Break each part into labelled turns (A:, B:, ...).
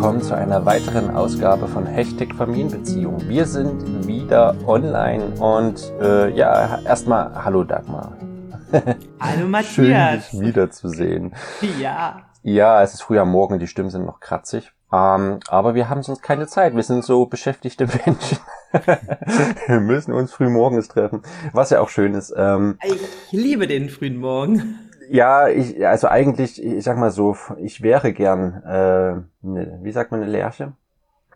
A: Willkommen zu einer weiteren Ausgabe von Hashtag Familienbeziehung. Wir sind wieder online und äh, ja, erstmal hallo Dagmar.
B: Hallo Matthias.
A: Schön, dich wiederzusehen.
B: Ja.
A: Ja, es ist früh am Morgen, die Stimmen sind noch kratzig. Ähm, aber wir haben sonst keine Zeit. Wir sind so beschäftigte Menschen. wir müssen uns früh morgens treffen, was ja auch schön ist. Ähm,
B: ich liebe den frühen Morgen.
A: Ja, ich, also eigentlich, ich sag mal so, ich wäre gern, äh, ne, wie sagt man, eine Lerche?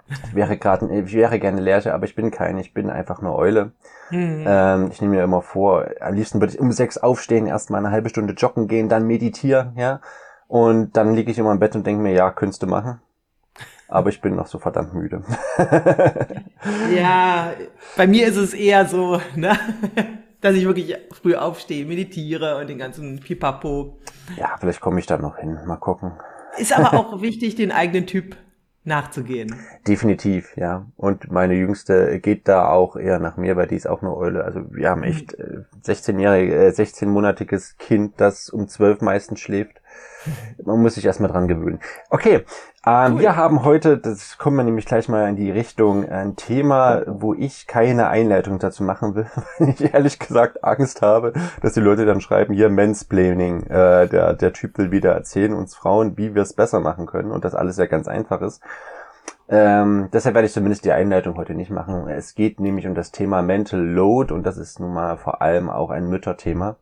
A: Ich wäre gerade, ich wäre gerne Lerche, aber ich bin keine, ich bin einfach eine Eule. Mhm. Ähm, ich nehme mir immer vor, am liebsten würde ich um sechs aufstehen, erstmal eine halbe Stunde joggen gehen, dann meditieren, ja. Und dann liege ich immer im Bett und denke mir, ja, könntest du machen. Aber ich bin noch so verdammt müde.
B: ja, bei mir ist es eher so, ne? Dass ich wirklich früh aufstehe, meditiere und den ganzen Pipapo.
A: Ja, vielleicht komme ich da noch hin. Mal gucken.
B: Ist aber auch wichtig, den eigenen Typ nachzugehen.
A: Definitiv, ja. Und meine Jüngste geht da auch eher nach mir, weil die ist auch eine Eule. Also wir haben echt 16-jährige, äh, 16-monatiges äh, Kind, das um zwölf meistens schläft. Man muss sich erstmal dran gewöhnen. Okay, ähm, cool. wir haben heute, das kommen wir nämlich gleich mal in die Richtung, ein Thema, wo ich keine Einleitung dazu machen will, weil ich ehrlich gesagt Angst habe, dass die Leute dann schreiben, hier Mansplaining, äh, der, der Typ will wieder erzählen uns Frauen, wie wir es besser machen können und das alles ja ganz einfach ist. Ähm, deshalb werde ich zumindest die Einleitung heute nicht machen. Es geht nämlich um das Thema Mental Load und das ist nun mal vor allem auch ein Mütterthema.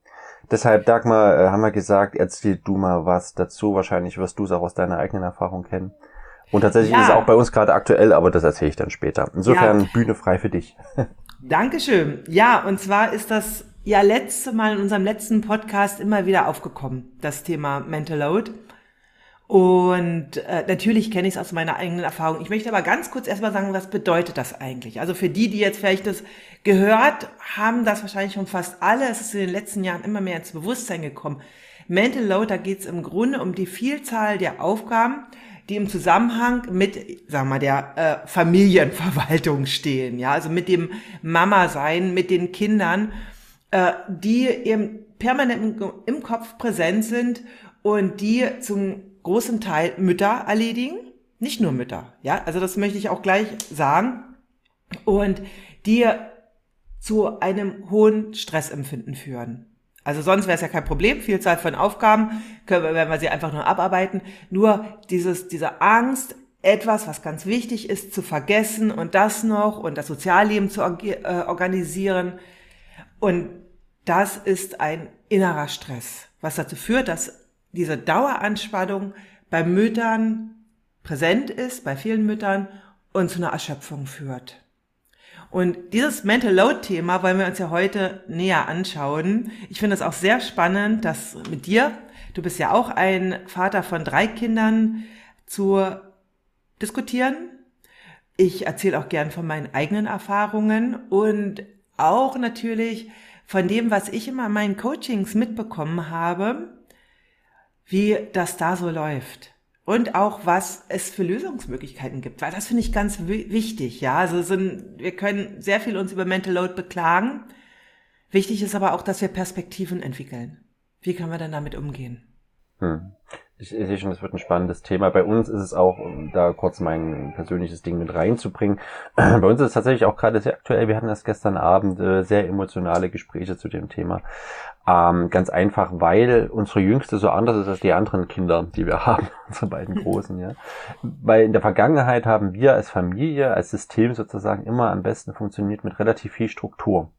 A: Deshalb, Dagmar, äh, haben wir gesagt, erzähl du mal was dazu. Wahrscheinlich wirst du es auch aus deiner eigenen Erfahrung kennen. Und tatsächlich ja. ist es auch bei uns gerade aktuell, aber das erzähle ich dann später. Insofern ja. Bühne frei für dich.
B: Dankeschön. Ja, und zwar ist das ja letzte Mal in unserem letzten Podcast immer wieder aufgekommen, das Thema Mental Load. Und äh, natürlich kenne ich es aus meiner eigenen Erfahrung. Ich möchte aber ganz kurz erstmal sagen, was bedeutet das eigentlich? Also für die, die jetzt vielleicht das gehört haben, das wahrscheinlich schon fast alle. Es ist in den letzten Jahren immer mehr ins Bewusstsein gekommen. Mental Load, da geht es im Grunde um die Vielzahl der Aufgaben, die im Zusammenhang mit, sagen wir mal, der äh, Familienverwaltung stehen. Ja, also mit dem Mama-Sein, mit den Kindern, äh, die eben permanent im, im Kopf präsent sind und die zum großen Teil Mütter erledigen, nicht nur Mütter, ja, also das möchte ich auch gleich sagen, und die zu einem hohen Stressempfinden führen. Also sonst wäre es ja kein Problem, Vielzahl von Aufgaben, können wir, werden wir sie einfach nur abarbeiten. Nur dieses, diese Angst, etwas, was ganz wichtig ist, zu vergessen und das noch und das Sozialleben zu äh, organisieren. Und das ist ein innerer Stress, was dazu führt, dass diese Daueranspannung bei Müttern präsent ist, bei vielen Müttern und zu einer Erschöpfung führt. Und dieses Mental Load Thema wollen wir uns ja heute näher anschauen. Ich finde es auch sehr spannend, dass mit dir, du bist ja auch ein Vater von drei Kindern, zu diskutieren. Ich erzähle auch gern von meinen eigenen Erfahrungen und auch natürlich von dem, was ich immer in meinen Coachings mitbekommen habe, wie das da so läuft. Und auch, was es für Lösungsmöglichkeiten gibt, weil das finde ich ganz wichtig, ja. Also sind, wir können sehr viel uns über Mental Load beklagen. Wichtig ist aber auch, dass wir Perspektiven entwickeln. Wie können wir dann damit umgehen?
A: Hm. Ich, ich sehe schon, das wird ein spannendes Thema. Bei uns ist es auch, um da kurz mein persönliches Ding mit reinzubringen, bei uns ist es tatsächlich auch gerade sehr aktuell. Wir hatten das gestern Abend äh, sehr emotionale Gespräche zu dem Thema. Ähm, ganz einfach, weil unsere Jüngste so anders ist als die anderen Kinder, die wir haben, unsere beiden Großen, ja. Weil in der Vergangenheit haben wir als Familie, als System sozusagen immer am besten funktioniert mit relativ viel Struktur.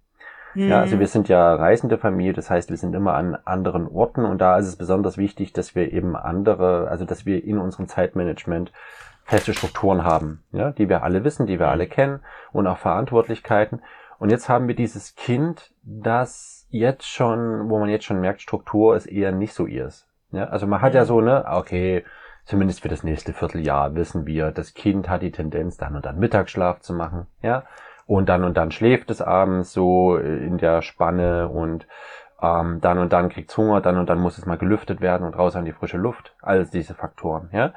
A: Mhm. Ja, also wir sind ja reisende Familie, das heißt, wir sind immer an anderen Orten und da ist es besonders wichtig, dass wir eben andere, also dass wir in unserem Zeitmanagement feste Strukturen haben, ja, die wir alle wissen, die wir alle kennen und auch Verantwortlichkeiten. Und jetzt haben wir dieses Kind, das jetzt schon, wo man jetzt schon merkt, Struktur ist eher nicht so ihrs. Ja, also man hat ja so, ne, okay, zumindest für das nächste Vierteljahr wissen wir, das Kind hat die Tendenz, dann und dann Mittagsschlaf zu machen, ja, und dann und dann schläft es abends so in der Spanne und ähm, dann und dann kriegt's Hunger, dann und dann muss es mal gelüftet werden und raus an die frische Luft. Alles diese Faktoren, ja.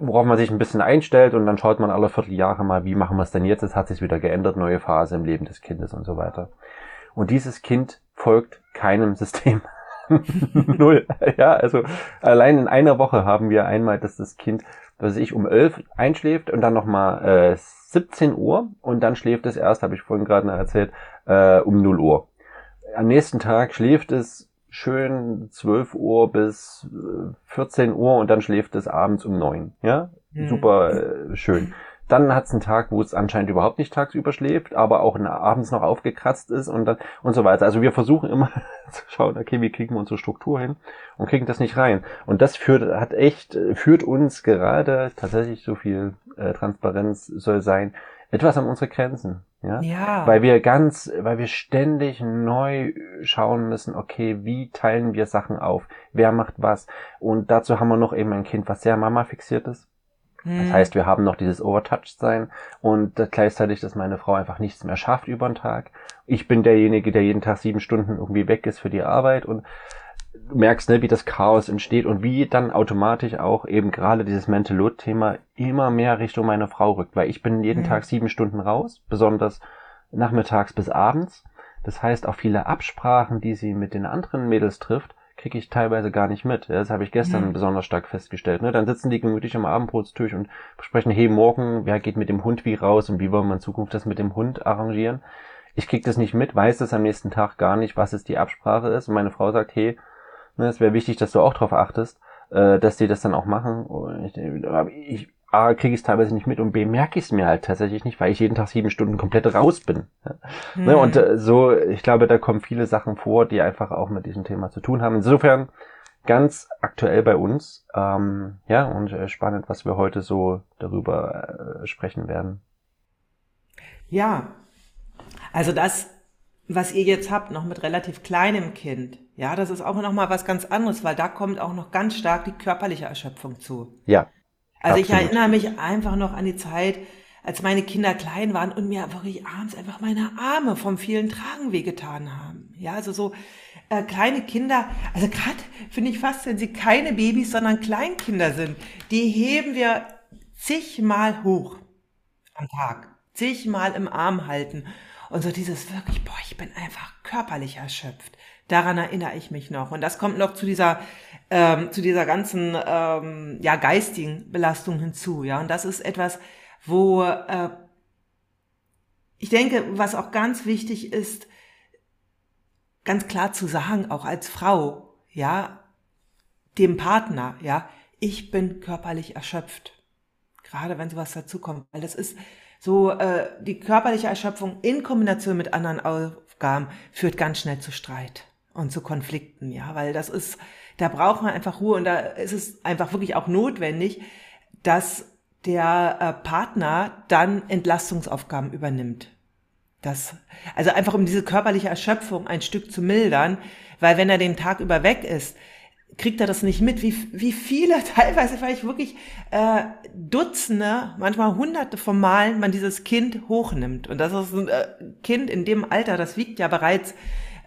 A: Worauf man sich ein bisschen einstellt und dann schaut man alle Vierteljahre mal, wie machen wir es denn jetzt? Es hat sich wieder geändert, neue Phase im Leben des Kindes und so weiter. Und dieses Kind folgt keinem System. Null. Ja, also allein in einer Woche haben wir einmal, dass das Kind was ich, um 11 einschläft und dann nochmal äh, 17 Uhr und dann schläft es erst, habe ich vorhin gerade noch erzählt, äh, um 0 Uhr. Am nächsten Tag schläft es schön 12 Uhr bis 14 äh, Uhr und dann schläft es abends um 9. Ja, mhm. super äh, schön. Dann hat es einen Tag, wo es anscheinend überhaupt nicht tagsüber schläft, aber auch abends noch aufgekratzt ist und dann und so weiter. Also wir versuchen immer zu schauen, okay, wie kriegen wir unsere Struktur hin und kriegen das nicht rein. Und das führt, hat echt, führt uns gerade tatsächlich so viel äh, Transparenz soll sein, etwas an unsere Grenzen. Ja?
B: ja.
A: Weil wir ganz, weil wir ständig neu schauen müssen, okay, wie teilen wir Sachen auf? Wer macht was? Und dazu haben wir noch eben ein Kind, was sehr Mama fixiert ist. Das hm. heißt, wir haben noch dieses Overtouched-Sein und gleichzeitig, dass meine Frau einfach nichts mehr schafft über den Tag. Ich bin derjenige, der jeden Tag sieben Stunden irgendwie weg ist für die Arbeit und du merkst, ne, wie das Chaos entsteht und wie dann automatisch auch eben gerade dieses Mental Load Thema immer mehr Richtung meine Frau rückt, weil ich bin jeden mhm. Tag sieben Stunden raus, besonders nachmittags bis abends. Das heißt, auch viele Absprachen, die sie mit den anderen Mädels trifft, kriege ich teilweise gar nicht mit. Das habe ich gestern mhm. besonders stark festgestellt. Ne? Dann sitzen die gemütlich am Abendbrotstisch und besprechen, hey, morgen, wer geht mit dem Hund wie raus und wie wollen wir in Zukunft das mit dem Hund arrangieren. Ich krieg das nicht mit, weiß das am nächsten Tag gar nicht, was es die Absprache ist. Und meine Frau sagt, hey, Ne, es wäre wichtig, dass du auch darauf achtest, äh, dass die das dann auch machen. Ich, ich A, kriege ich es teilweise nicht mit und B, merke ich es mir halt tatsächlich nicht, weil ich jeden Tag sieben Stunden komplett raus bin. Hm. Ne, und äh, so, ich glaube, da kommen viele Sachen vor, die einfach auch mit diesem Thema zu tun haben. Insofern ganz aktuell bei uns. Ähm, ja, und äh, spannend, was wir heute so darüber äh, sprechen werden.
B: Ja, also das was ihr jetzt habt, noch mit relativ kleinem Kind, ja, das ist auch noch mal was ganz anderes, weil da kommt auch noch ganz stark die körperliche Erschöpfung zu.
A: Ja.
B: Also absolut. ich erinnere mich einfach noch an die Zeit, als meine Kinder klein waren und mir wirklich abends einfach meine Arme vom vielen Tragen wehgetan haben. Ja, also so äh, kleine Kinder, also gerade finde ich fast, wenn sie keine Babys, sondern Kleinkinder sind, die heben wir zigmal hoch am Tag, zigmal im Arm halten. Und so dieses wirklich, boah, ich bin einfach körperlich erschöpft. Daran erinnere ich mich noch. Und das kommt noch zu dieser, ähm, zu dieser ganzen, ähm, ja, geistigen Belastung hinzu. Ja, und das ist etwas, wo, äh, ich denke, was auch ganz wichtig ist, ganz klar zu sagen, auch als Frau, ja, dem Partner, ja, ich bin körperlich erschöpft. Gerade wenn sowas dazukommt, weil das ist, so äh, die körperliche Erschöpfung in Kombination mit anderen Aufgaben führt ganz schnell zu Streit und zu Konflikten, ja, weil das ist, da braucht man einfach Ruhe und da ist es einfach wirklich auch notwendig, dass der äh, Partner dann Entlastungsaufgaben übernimmt. Das, also einfach um diese körperliche Erschöpfung ein Stück zu mildern, weil wenn er den Tag über weg ist, kriegt er das nicht mit, wie, wie viele, teilweise vielleicht wirklich äh, Dutzende, manchmal Hunderte von Malen man dieses Kind hochnimmt. Und das ist ein äh, Kind in dem Alter, das wiegt ja bereits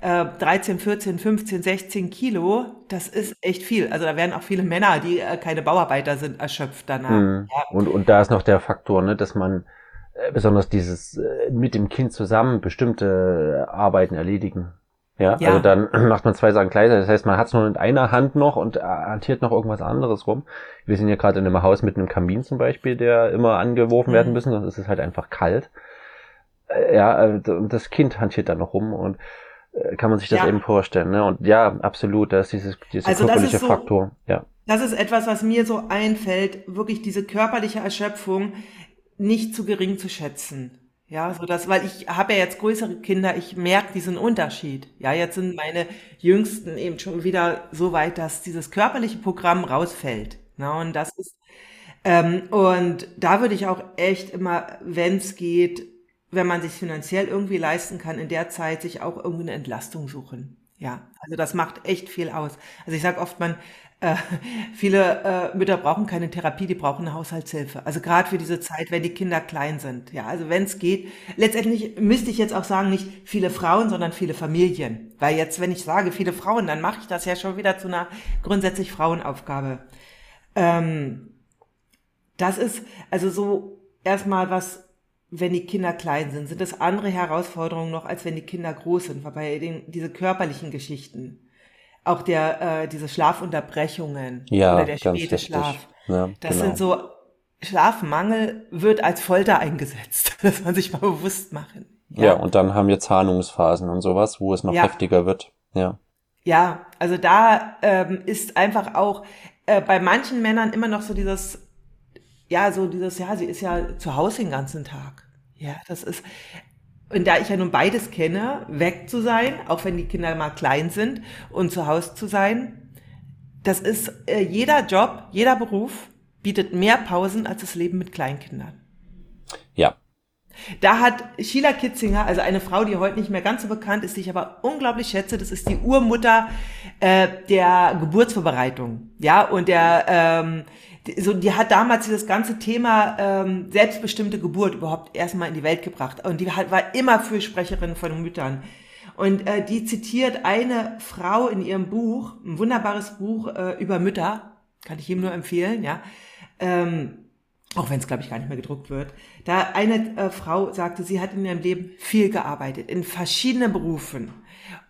B: äh, 13, 14, 15, 16 Kilo. Das ist echt viel. Also da werden auch viele Männer, die äh, keine Bauarbeiter sind, erschöpft danach. Mhm.
A: Ja. Und, und da ist noch der Faktor, ne, dass man äh, besonders dieses äh, mit dem Kind zusammen bestimmte Arbeiten erledigen ja, ja, also dann macht man zwei Sachen gleichzeitig. Das heißt, man hat es nur in einer Hand noch und hantiert noch irgendwas anderes rum. Wir sind ja gerade in einem Haus mit einem Kamin zum Beispiel, der immer angeworfen mhm. werden müssen. Das ist halt einfach kalt. Äh, ja, äh, und das Kind hantiert da noch rum und äh, kann man sich das ja. eben vorstellen. Ne? Und ja, absolut, da ist dieses, dieser also körperliche so, Faktor. Ja.
B: Das ist etwas, was mir so einfällt, wirklich diese körperliche Erschöpfung nicht zu gering zu schätzen. Ja, so das, weil ich habe ja jetzt größere Kinder, ich merke diesen Unterschied. Ja, jetzt sind meine Jüngsten eben schon wieder so weit, dass dieses körperliche Programm rausfällt. Na, und das ist, ähm, und da würde ich auch echt immer, wenn es geht, wenn man sich finanziell irgendwie leisten kann, in der Zeit sich auch irgendwie eine Entlastung suchen. Ja, also das macht echt viel aus. Also ich sage oft, man äh, viele äh, Mütter brauchen keine Therapie, die brauchen eine Haushaltshilfe. Also gerade für diese Zeit, wenn die Kinder klein sind. Ja, also wenn es geht. Letztendlich müsste ich jetzt auch sagen, nicht viele Frauen, sondern viele Familien. Weil jetzt, wenn ich sage viele Frauen, dann mache ich das ja schon wieder zu einer grundsätzlich Frauenaufgabe. Ähm, das ist also so erstmal was, wenn die Kinder klein sind, sind es andere Herausforderungen noch, als wenn die Kinder groß sind, wobei den, diese körperlichen Geschichten auch der äh, diese Schlafunterbrechungen
A: ja,
B: oder der späte Schlaf. Ja, das genau. sind so Schlafmangel wird als Folter eingesetzt. Das man sich mal bewusst machen.
A: Ja. ja, und dann haben wir Zahnungsphasen und sowas, wo es noch ja. heftiger wird. Ja.
B: Ja, also da ähm, ist einfach auch äh, bei manchen Männern immer noch so dieses, ja, so dieses, ja, sie ist ja zu Hause den ganzen Tag. Ja, das ist, und da ich ja nun beides kenne, weg zu sein, auch wenn die Kinder mal klein sind, und zu Hause zu sein, das ist äh, jeder Job, jeder Beruf bietet mehr Pausen als das Leben mit Kleinkindern.
A: Ja.
B: Da hat Sheila Kitzinger, also eine Frau, die heute nicht mehr ganz so bekannt ist, die ich aber unglaublich schätze, das ist die Urmutter äh, der Geburtsvorbereitung. Ja, und der, ähm, so, die hat damals dieses ganze Thema ähm, selbstbestimmte Geburt überhaupt erstmal in die Welt gebracht. Und die hat, war immer Fürsprecherin von Müttern. Und äh, die zitiert eine Frau in ihrem Buch, ein wunderbares Buch äh, über Mütter, kann ich ihm nur empfehlen, ja. Ähm, auch wenn es, glaube ich, gar nicht mehr gedruckt wird. Da eine äh, Frau sagte, sie hat in ihrem Leben viel gearbeitet, in verschiedenen Berufen.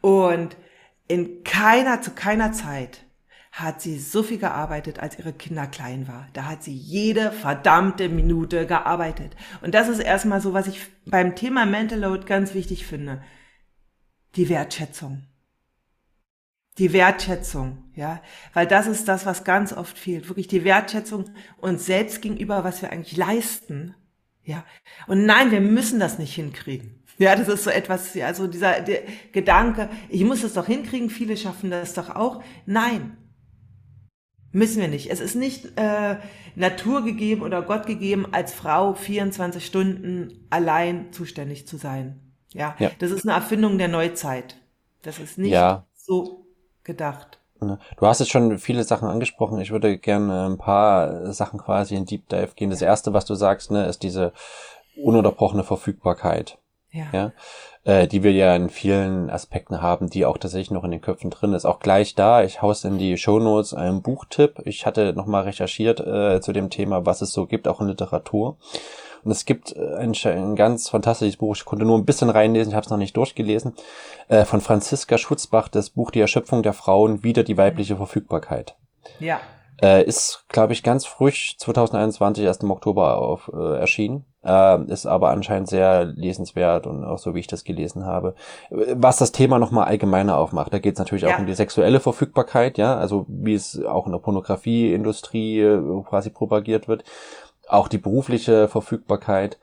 B: Und in keiner, zu keiner Zeit hat sie so viel gearbeitet, als ihre Kinder klein war. Da hat sie jede verdammte Minute gearbeitet. Und das ist erstmal so, was ich beim Thema Mental Load ganz wichtig finde die Wertschätzung. Die Wertschätzung, ja, weil das ist das, was ganz oft fehlt. Wirklich die Wertschätzung uns selbst gegenüber, was wir eigentlich leisten, ja. Und nein, wir müssen das nicht hinkriegen. Ja, das ist so etwas, ja, so dieser Gedanke, ich muss es doch hinkriegen, viele schaffen das doch auch. Nein, müssen wir nicht. Es ist nicht äh, Natur gegeben oder Gott gegeben, als Frau 24 Stunden allein zuständig zu sein. Ja, ja, das ist eine Erfindung der Neuzeit. Das ist nicht ja. so gedacht.
A: Du hast jetzt schon viele Sachen angesprochen. Ich würde gerne ein paar Sachen quasi in Deep Dive gehen. Das erste, was du sagst, ne, ist diese ununterbrochene Verfügbarkeit. Ja. ja äh, die wir ja in vielen Aspekten haben, die auch tatsächlich noch in den Köpfen drin ist. Auch gleich da, ich haus in die Show Notes einen Buchtipp. Ich hatte nochmal recherchiert äh, zu dem Thema, was es so gibt, auch in Literatur. Und es gibt äh, ein, ein ganz fantastisches Buch, ich konnte nur ein bisschen reinlesen, ich habe es noch nicht durchgelesen, äh, von Franziska Schutzbach, das Buch Die Erschöpfung der Frauen, wieder die weibliche Verfügbarkeit.
B: Ja.
A: Äh, ist, glaube ich, ganz frisch 2021 erst im Oktober auf, äh, erschienen. Äh, ist aber anscheinend sehr lesenswert und auch so, wie ich das gelesen habe. Was das Thema nochmal allgemeiner aufmacht. Da geht es natürlich ja. auch um die sexuelle Verfügbarkeit, ja, also wie es auch in der Pornografieindustrie äh, quasi propagiert wird auch die berufliche Verfügbarkeit,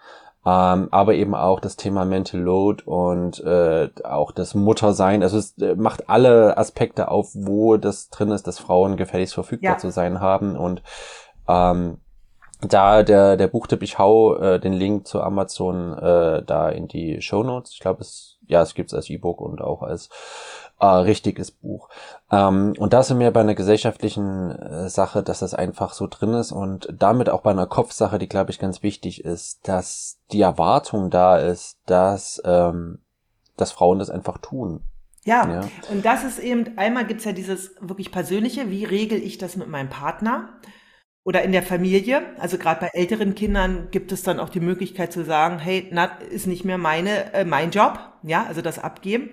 A: ähm, aber eben auch das Thema Mental Load und äh, auch das Muttersein. Also es äh, macht alle Aspekte auf, wo das drin ist, dass Frauen gefälligst verfügbar ja. zu sein haben und ähm, da der der Buchtipp, ich hau äh, den Link zu Amazon äh, da in die Show Notes. Ich glaube, es ja, es gibt es als E-Book und auch als äh, richtiges Buch. Ähm, und da sind wir bei einer gesellschaftlichen äh, Sache, dass das einfach so drin ist und damit auch bei einer Kopfsache, die glaube ich ganz wichtig ist, dass die Erwartung da ist, dass ähm, dass Frauen das einfach tun.
B: Ja, ja, und das ist eben, einmal gibt's ja dieses wirklich Persönliche, wie regel ich das mit meinem Partner oder in der Familie. Also gerade bei älteren Kindern gibt es dann auch die Möglichkeit zu sagen, hey, na, ist nicht mehr meine, äh, mein Job, ja, also das abgeben.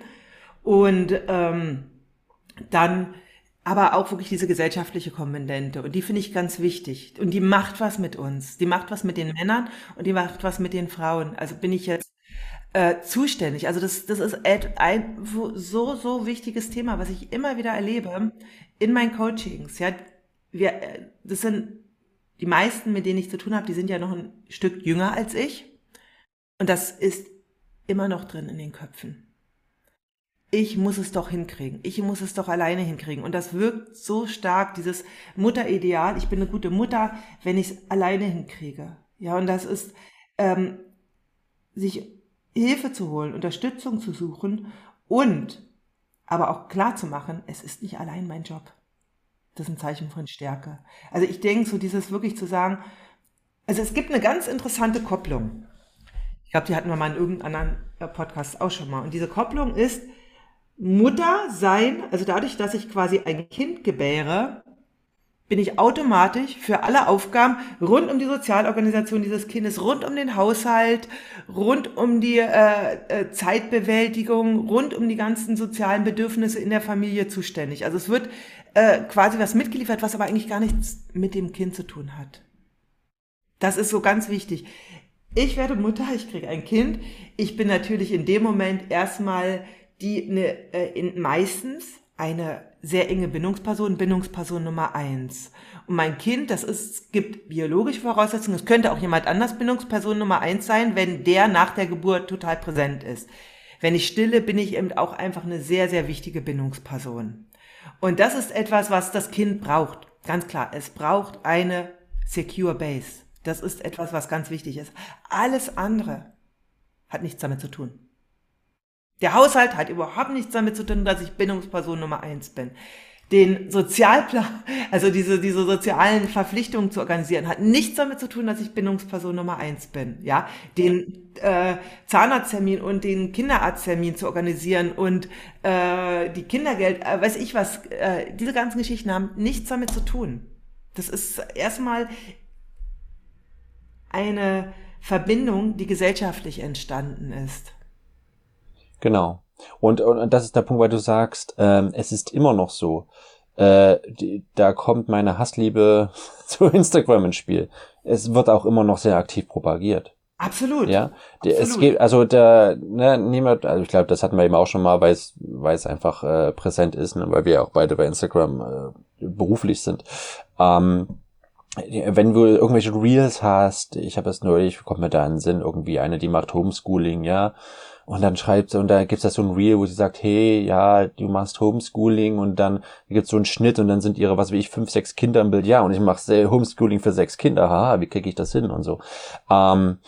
B: Und ähm, dann aber auch wirklich diese gesellschaftliche Komponente. Und die finde ich ganz wichtig. Und die macht was mit uns. Die macht was mit den Männern und die macht was mit den Frauen. Also bin ich jetzt äh, zuständig. Also das, das ist ein so, so wichtiges Thema, was ich immer wieder erlebe in meinen Coachings. Ja, wir, äh, das sind die meisten, mit denen ich zu tun habe, die sind ja noch ein Stück jünger als ich. Und das ist immer noch drin in den Köpfen ich muss es doch hinkriegen. Ich muss es doch alleine hinkriegen. Und das wirkt so stark, dieses Mutterideal. Ich bin eine gute Mutter, wenn ich es alleine hinkriege. Ja, und das ist, ähm, sich Hilfe zu holen, Unterstützung zu suchen und aber auch klar zu machen, es ist nicht allein mein Job. Das ist ein Zeichen von Stärke. Also ich denke, so dieses wirklich zu sagen, also es gibt eine ganz interessante Kopplung. Ich glaube, die hatten wir mal in irgendeinem anderen äh, Podcast auch schon mal. Und diese Kopplung ist, Mutter sein, also dadurch, dass ich quasi ein Kind gebäre, bin ich automatisch für alle Aufgaben rund um die Sozialorganisation dieses Kindes, rund um den Haushalt, rund um die äh, äh, Zeitbewältigung, rund um die ganzen sozialen Bedürfnisse in der Familie zuständig. Also es wird äh, quasi was mitgeliefert, was aber eigentlich gar nichts mit dem Kind zu tun hat. Das ist so ganz wichtig. Ich werde Mutter, ich kriege ein Kind. Ich bin natürlich in dem Moment erstmal die ne, äh, meistens eine sehr enge Bindungsperson, Bindungsperson Nummer eins. Und mein Kind, das ist, gibt biologische Voraussetzungen, es könnte auch jemand anders Bindungsperson Nummer eins sein, wenn der nach der Geburt total präsent ist. Wenn ich stille, bin ich eben auch einfach eine sehr, sehr wichtige Bindungsperson. Und das ist etwas, was das Kind braucht. Ganz klar, es braucht eine secure base. Das ist etwas, was ganz wichtig ist. Alles andere hat nichts damit zu tun. Der Haushalt hat überhaupt nichts damit zu tun, dass ich Bindungsperson Nummer eins bin. Den Sozialplan, also diese, diese sozialen Verpflichtungen zu organisieren, hat nichts damit zu tun, dass ich Bindungsperson Nummer eins bin. Ja, den äh, Zahnarzttermin und den Kinderarzttermin zu organisieren und äh, die Kindergeld, äh, weiß ich was, äh, diese ganzen Geschichten haben nichts damit zu tun. Das ist erstmal eine Verbindung, die gesellschaftlich entstanden ist.
A: Genau. Und, und das ist der Punkt, weil du sagst, ähm, es ist immer noch so. Äh, die, da kommt meine Hassliebe zu Instagram ins Spiel. Es wird auch immer noch sehr aktiv propagiert.
B: Absolut.
A: Ja, Absolut. es geht, also der, ne, niemand, also ich glaube, das hatten wir eben auch schon mal, weil es, weil es einfach äh, präsent ist, ne, weil wir auch beide bei Instagram äh, beruflich sind. Ähm, wenn du irgendwelche Reels hast, ich habe es neulich, kommt mir da in den Sinn, irgendwie eine, die macht Homeschooling, ja, und dann schreibt sie, und da gibt's da so ein Reel, wo sie sagt, hey, ja, du machst Homeschooling und dann gibt's so einen Schnitt und dann sind ihre, was wie ich, fünf, sechs Kinder im Bild, ja, und ich mache Homeschooling für sechs Kinder, haha, wie kriege ich das hin und so. Ähm,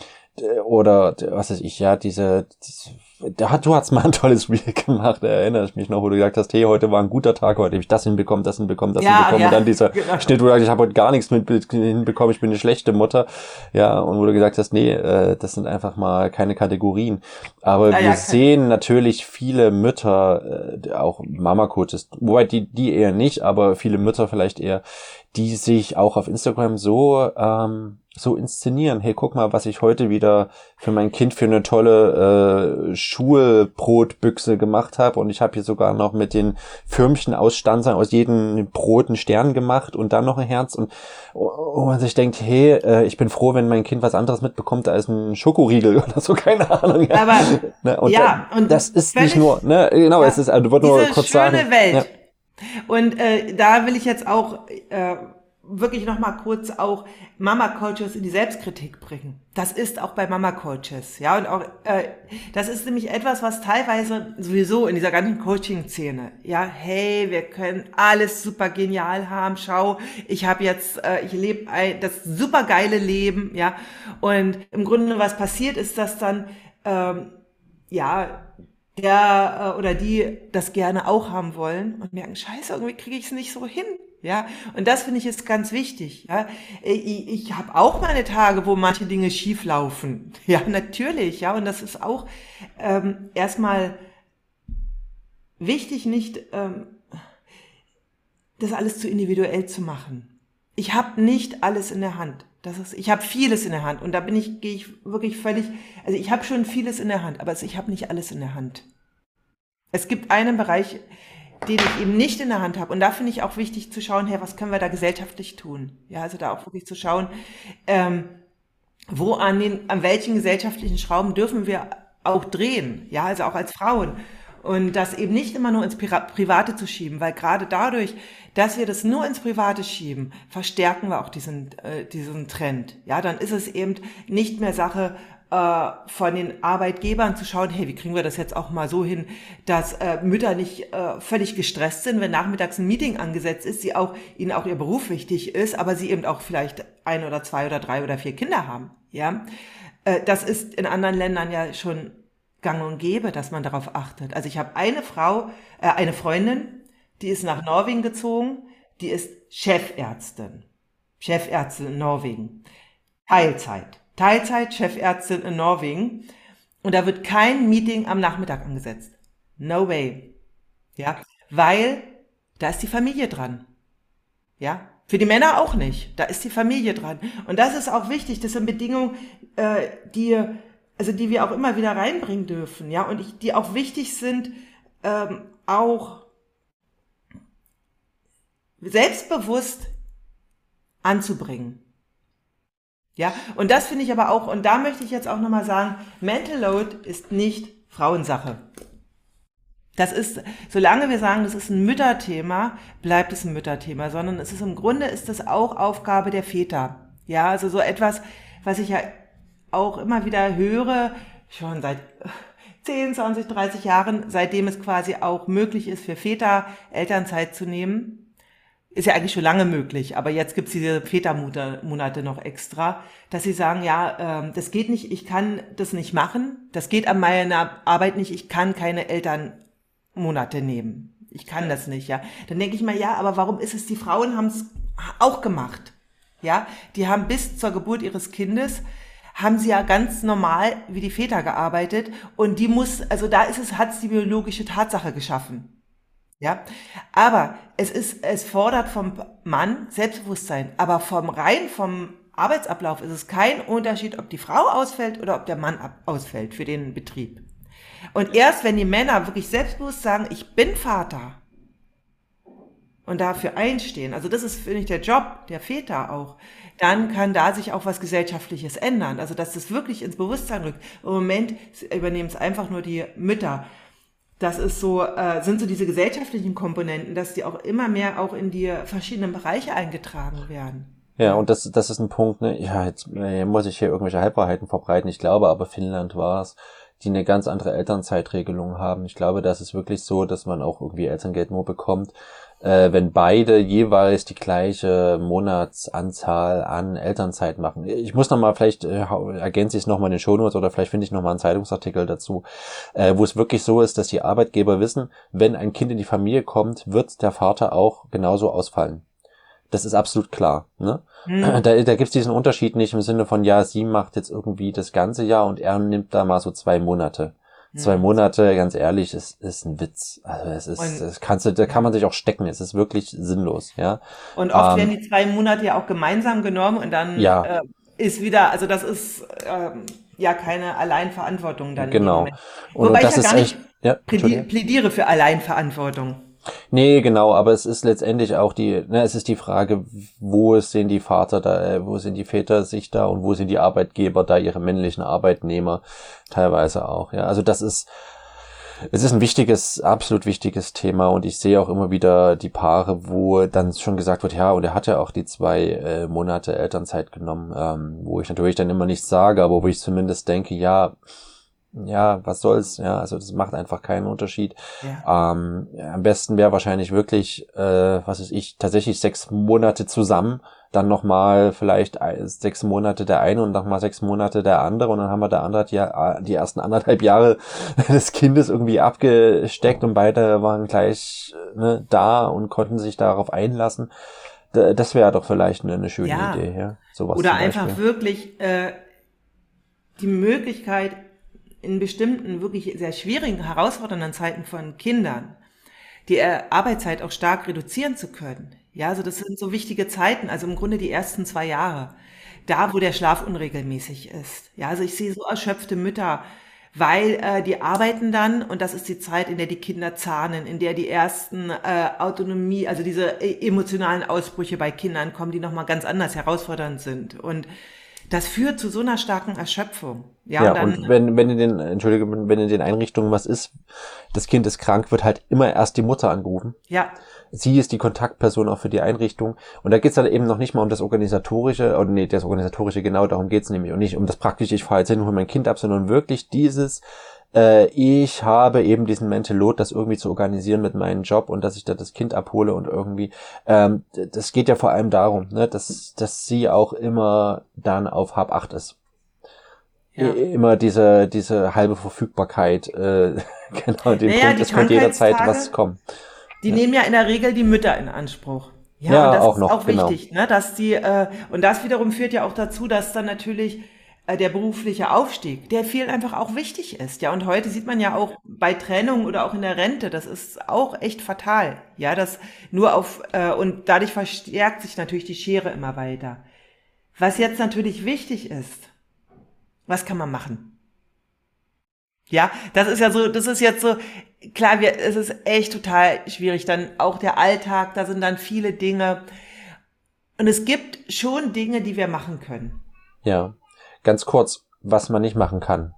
A: oder was weiß ich, ja, diese, diese da hat, du hast mal ein tolles Reel gemacht, erinnere ich mich noch, wo du gesagt hast, hey, heute war ein guter Tag, heute habe ich das hinbekommen, das hinbekommen, das ja, hinbekommen. Ja, und dann dieser genau. Schnitt, wo du sagst, ich habe heute gar nichts mit hinbekommen, ich bin eine schlechte Mutter. Ja, und wo du gesagt hast, nee, äh, das sind einfach mal keine Kategorien. Aber ja, wir sehen natürlich viele Mütter, äh, auch Mama-Coaches, wobei die, die eher nicht, aber viele Mütter vielleicht eher, die sich auch auf Instagram so ähm, so inszenieren. Hey, guck mal, was ich heute wieder für mein Kind für eine tolle äh, Schulbrotbüchse gemacht habe. Und ich habe hier sogar noch mit den Förmchen aus Stanzern aus jedem Brot einen Stern gemacht und dann noch ein Herz. Und wo man sich denkt, hey, äh, ich bin froh, wenn mein Kind was anderes mitbekommt als ein Schokoriegel oder so, keine Ahnung.
B: Aber ne? und ja,
A: und das ist nicht nur, ne, genau, ja, es ist, also, du wolltest nur kurz sagen.
B: Welt. Ja. Und äh, da will ich jetzt auch äh, wirklich noch mal kurz auch Mama Coaches in die Selbstkritik bringen. Das ist auch bei Mama Coaches, ja und auch äh, das ist nämlich etwas, was teilweise sowieso in dieser ganzen Coaching-Szene, ja, hey, wir können alles super genial haben. Schau, ich habe jetzt, äh, ich lebe das super geile Leben, ja und im Grunde was passiert ist, dass dann ähm, ja der äh, oder die das gerne auch haben wollen und merken, scheiße, irgendwie kriege ich es nicht so hin. Ja, und das finde ich ist ganz wichtig. Ja, ich, ich habe auch meine Tage, wo manche Dinge schief laufen. Ja, natürlich. Ja, und das ist auch ähm, erstmal wichtig, nicht ähm, das alles zu individuell zu machen. Ich habe nicht alles in der Hand. Das ist, ich habe vieles in der Hand und da bin ich, gehe ich wirklich völlig, also ich habe schon vieles in der Hand, aber ich habe nicht alles in der Hand. Es gibt einen Bereich, den ich eben nicht in der Hand habe. Und da finde ich auch wichtig zu schauen, hey, was können wir da gesellschaftlich tun? Ja, also da auch wirklich zu schauen, ähm, wo an den, an welchen gesellschaftlichen Schrauben dürfen wir auch drehen? Ja, also auch als Frauen. Und das eben nicht immer nur ins Private zu schieben, weil gerade dadurch, dass wir das nur ins Private schieben, verstärken wir auch diesen, äh, diesen Trend. Ja, dann ist es eben nicht mehr Sache äh, von den Arbeitgebern zu schauen, hey, wie kriegen wir das jetzt auch mal so hin, dass äh, Mütter nicht äh, völlig gestresst sind, wenn nachmittags ein Meeting angesetzt ist, sie auch ihnen auch ihr Beruf wichtig ist, aber sie eben auch vielleicht ein oder zwei oder drei oder vier Kinder haben. Ja, äh, das ist in anderen Ländern ja schon gang und gäbe, dass man darauf achtet. Also ich habe eine Frau, äh, eine Freundin, die ist nach Norwegen gezogen, die ist Chefärztin, Chefärztin in Norwegen, Teilzeit. Teilzeit Chefärztin in Norwegen und da wird kein Meeting am Nachmittag angesetzt. No way. Ja, weil da ist die Familie dran. Ja, für die Männer auch nicht. Da ist die Familie dran. Und das ist auch wichtig. Das sind Bedingungen, äh, die, also die wir auch immer wieder reinbringen dürfen. Ja, und ich, die auch wichtig sind, ähm, auch selbstbewusst anzubringen. Ja, und das finde ich aber auch, und da möchte ich jetzt auch nochmal sagen, Mental Load ist nicht Frauensache. Das ist, solange wir sagen, das ist ein Mütterthema, bleibt es ein Mütterthema, sondern es ist im Grunde ist es auch Aufgabe der Väter. Ja, also so etwas, was ich ja auch immer wieder höre, schon seit 10, 20, 30 Jahren, seitdem es quasi auch möglich ist für Väter Elternzeit zu nehmen. Ist ja eigentlich schon lange möglich, aber jetzt gibt's diese Vätermonate noch extra, dass sie sagen, ja, äh, das geht nicht, ich kann das nicht machen, das geht an meiner Arbeit nicht, ich kann keine Elternmonate nehmen. Ich kann das nicht, ja. Dann denke ich mal, ja, aber warum ist es, die Frauen haben es auch gemacht. Ja, die haben bis zur Geburt ihres Kindes haben sie ja ganz normal wie die Väter gearbeitet und die muss, also da ist es, hat es die biologische Tatsache geschaffen. Ja, aber es ist, es fordert vom Mann Selbstbewusstsein, aber vom rein vom Arbeitsablauf ist es kein Unterschied, ob die Frau ausfällt oder ob der Mann ausfällt für den Betrieb. Und erst wenn die Männer wirklich selbstbewusst sagen, ich bin Vater und dafür einstehen, also das ist, finde ich, der Job der Väter auch, dann kann da sich auch was Gesellschaftliches ändern. Also dass das wirklich ins Bewusstsein rückt. Im Moment übernehmen es einfach nur die Mütter. Das ist so, äh, sind so diese gesellschaftlichen Komponenten, dass die auch immer mehr auch in die verschiedenen Bereiche eingetragen werden.
A: Ja, und das, das ist ein Punkt, ne? ja, jetzt äh, muss ich hier irgendwelche Halbwahrheiten verbreiten. Ich glaube aber, Finnland war es, die eine ganz andere Elternzeitregelung haben. Ich glaube, das ist wirklich so, dass man auch irgendwie Elterngeld nur bekommt, äh, wenn beide jeweils die gleiche Monatsanzahl an Elternzeit machen. Ich muss nochmal, vielleicht äh, ergänze ich es nochmal in den Shownotes oder vielleicht finde ich nochmal einen Zeitungsartikel dazu, äh, wo es wirklich so ist, dass die Arbeitgeber wissen, wenn ein Kind in die Familie kommt, wird der Vater auch genauso ausfallen. Das ist absolut klar. Ne? Hm. Da, da gibt es diesen Unterschied nicht im Sinne von, ja, sie macht jetzt irgendwie das ganze Jahr und er nimmt da mal so zwei Monate. Zwei Monate, ganz ehrlich, ist, ist ein Witz. Also es ist, das kannst du, da kann man sich auch stecken. Es ist wirklich sinnlos, ja.
B: Und oft ähm, werden die zwei Monate ja auch gemeinsam genommen und dann
A: ja.
B: äh, ist wieder, also das ist ähm, ja keine Alleinverantwortung dann.
A: Genau.
B: Und Wobei das ich ja gar nicht ja, plädiere für Alleinverantwortung.
A: Nee, genau, aber es ist letztendlich auch die, ne, es ist die Frage, wo sind die Vater da, äh, wo sind die Väter sich da und wo sind die Arbeitgeber da, ihre männlichen Arbeitnehmer teilweise auch, ja. Also das ist, es ist ein wichtiges, absolut wichtiges Thema und ich sehe auch immer wieder die Paare, wo dann schon gesagt wird, ja, und er hat ja auch die zwei äh, Monate Elternzeit genommen, ähm, wo ich natürlich dann immer nichts sage, aber wo ich zumindest denke, ja, ja, was soll's, ja, also das macht einfach keinen Unterschied. Ja. Ähm, am besten wäre wahrscheinlich wirklich, äh, was ist ich, tatsächlich sechs Monate zusammen, dann nochmal vielleicht sechs Monate der eine und nochmal sechs Monate der andere und dann haben wir der andere die, die ersten anderthalb Jahre des Kindes irgendwie abgesteckt und beide waren gleich ne, da und konnten sich darauf einlassen. Das wäre doch vielleicht eine, eine schöne ja. Idee, ja.
B: Sowas Oder einfach wirklich äh, die Möglichkeit, in bestimmten wirklich sehr schwierigen, herausfordernden Zeiten von Kindern die äh, Arbeitszeit auch stark reduzieren zu können. Ja, also das sind so wichtige Zeiten, also im Grunde die ersten zwei Jahre, da wo der Schlaf unregelmäßig ist. Ja, also ich sehe so erschöpfte Mütter, weil äh, die arbeiten dann und das ist die Zeit, in der die Kinder zahnen, in der die ersten äh, Autonomie, also diese äh, emotionalen Ausbrüche bei Kindern kommen, die nochmal ganz anders herausfordernd sind. Und das führt zu so einer starken Erschöpfung.
A: Ja, ja und, und wenn, wenn in den, Entschuldige, wenn in den Einrichtungen was ist, das Kind ist krank, wird halt immer erst die Mutter angerufen.
B: Ja.
A: Sie ist die Kontaktperson auch für die Einrichtung. Und da geht's dann eben noch nicht mal um das Organisatorische, oder nee, das Organisatorische genau, darum geht's nämlich. Und nicht um das Praktische, ich fahre jetzt hin und hole mein Kind ab, sondern wirklich dieses, äh, ich habe eben diesen Mental Load, das irgendwie zu organisieren mit meinem Job und dass ich da das Kind abhole und irgendwie, ähm, das geht ja vor allem darum, ne, dass, dass sie auch immer dann auf Hab 8 ist. Ja. Immer diese, diese halbe Verfügbarkeit, äh, genau, den naja, Punkt, es könnte jederzeit was kommen.
B: Die ja. nehmen ja in der Regel die Mütter in Anspruch.
A: Ja, ja und das auch ist noch,
B: auch genau. wichtig, ne, dass die, äh, und das wiederum führt ja auch dazu, dass dann natürlich der berufliche Aufstieg, der viel einfach auch wichtig ist. Ja, und heute sieht man ja auch bei Trennung oder auch in der Rente, das ist auch echt fatal. Ja, das nur auf, äh, und dadurch verstärkt sich natürlich die Schere immer weiter. Was jetzt natürlich wichtig ist, was kann man machen? Ja, das ist ja so, das ist jetzt so, klar, wir, es ist echt total schwierig. Dann auch der Alltag, da sind dann viele Dinge. Und es gibt schon Dinge, die wir machen können.
A: Ja, ganz kurz, was man nicht machen kann.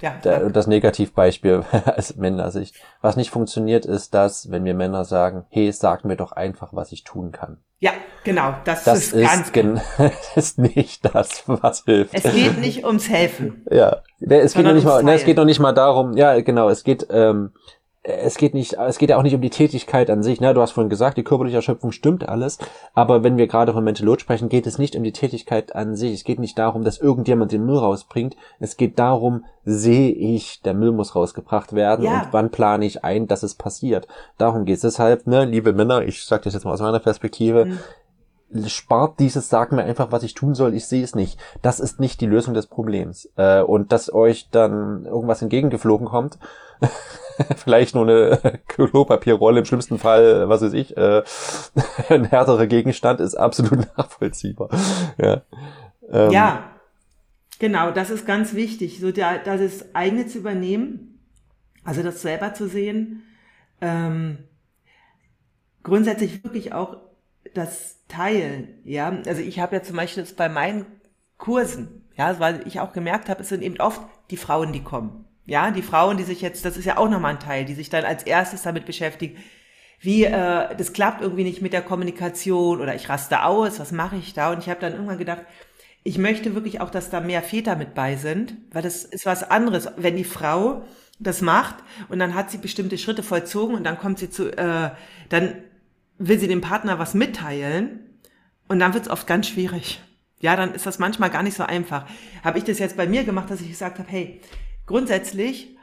B: Ja,
A: Der, das Negativbeispiel als Männersicht. Was nicht funktioniert, ist das, wenn wir Männer sagen, hey, sag mir doch einfach, was ich tun kann.
B: ja, genau. Das,
A: Das
B: ist,
A: ist,
B: ganz.
A: gen ist nicht das, was hilft.
B: Es geht nicht ums Helfen.
A: Ja, es geht noch nicht mal, ne, es
B: Teilen.
A: geht noch nicht mal darum, ja, genau, es geht, ähm, es geht nicht, es geht ja auch nicht um die Tätigkeit an sich, ne, du hast vorhin gesagt, die körperliche Erschöpfung stimmt alles, aber wenn wir gerade von Mental Load sprechen, geht es nicht um die Tätigkeit an sich, es geht nicht darum, dass irgendjemand den Müll rausbringt, es geht darum, sehe ich, der Müll muss rausgebracht werden
B: Ja.
A: und wann plane ich ein, dass es passiert. Darum geht's. Deshalb, ne, liebe Männer, ich sag das jetzt mal aus meiner Perspektive,
B: Mhm.
A: Spart dieses, sag mir einfach, was ich tun soll, ich sehe es nicht. Das ist nicht die Lösung des Problems. Äh, und dass euch dann irgendwas entgegengeflogen kommt, vielleicht nur eine Klopapierrolle, im schlimmsten Fall, was weiß ich, äh, ein härterer Gegenstand, ist absolut nachvollziehbar. Ja. Ähm,
B: Ja, genau, das ist ganz wichtig, so der, das ist eigene zu übernehmen, also das selber zu sehen, ähm, grundsätzlich wirklich auch das Teilen, ja, also ich habe ja zum Beispiel das bei meinen Kursen, ja, weil ich auch gemerkt habe, es sind eben oft die Frauen, die kommen, ja, die Frauen, die sich jetzt, das ist ja auch nochmal ein Teil, die sich dann als erstes damit beschäftigen, wie äh, das klappt irgendwie nicht mit der Kommunikation oder ich raste aus, was mache ich da? Und ich habe dann irgendwann gedacht, ich möchte wirklich auch, dass da mehr Väter mit bei sind, weil das ist was anderes, wenn die Frau das macht und dann hat sie bestimmte Schritte vollzogen und dann kommt sie zu, äh, dann will sie dem Partner was mitteilen und dann wird es oft ganz schwierig. Ja, dann ist das manchmal gar nicht so einfach. Habe ich das jetzt bei mir gemacht, dass ich gesagt habe, hey, grundsätzlich,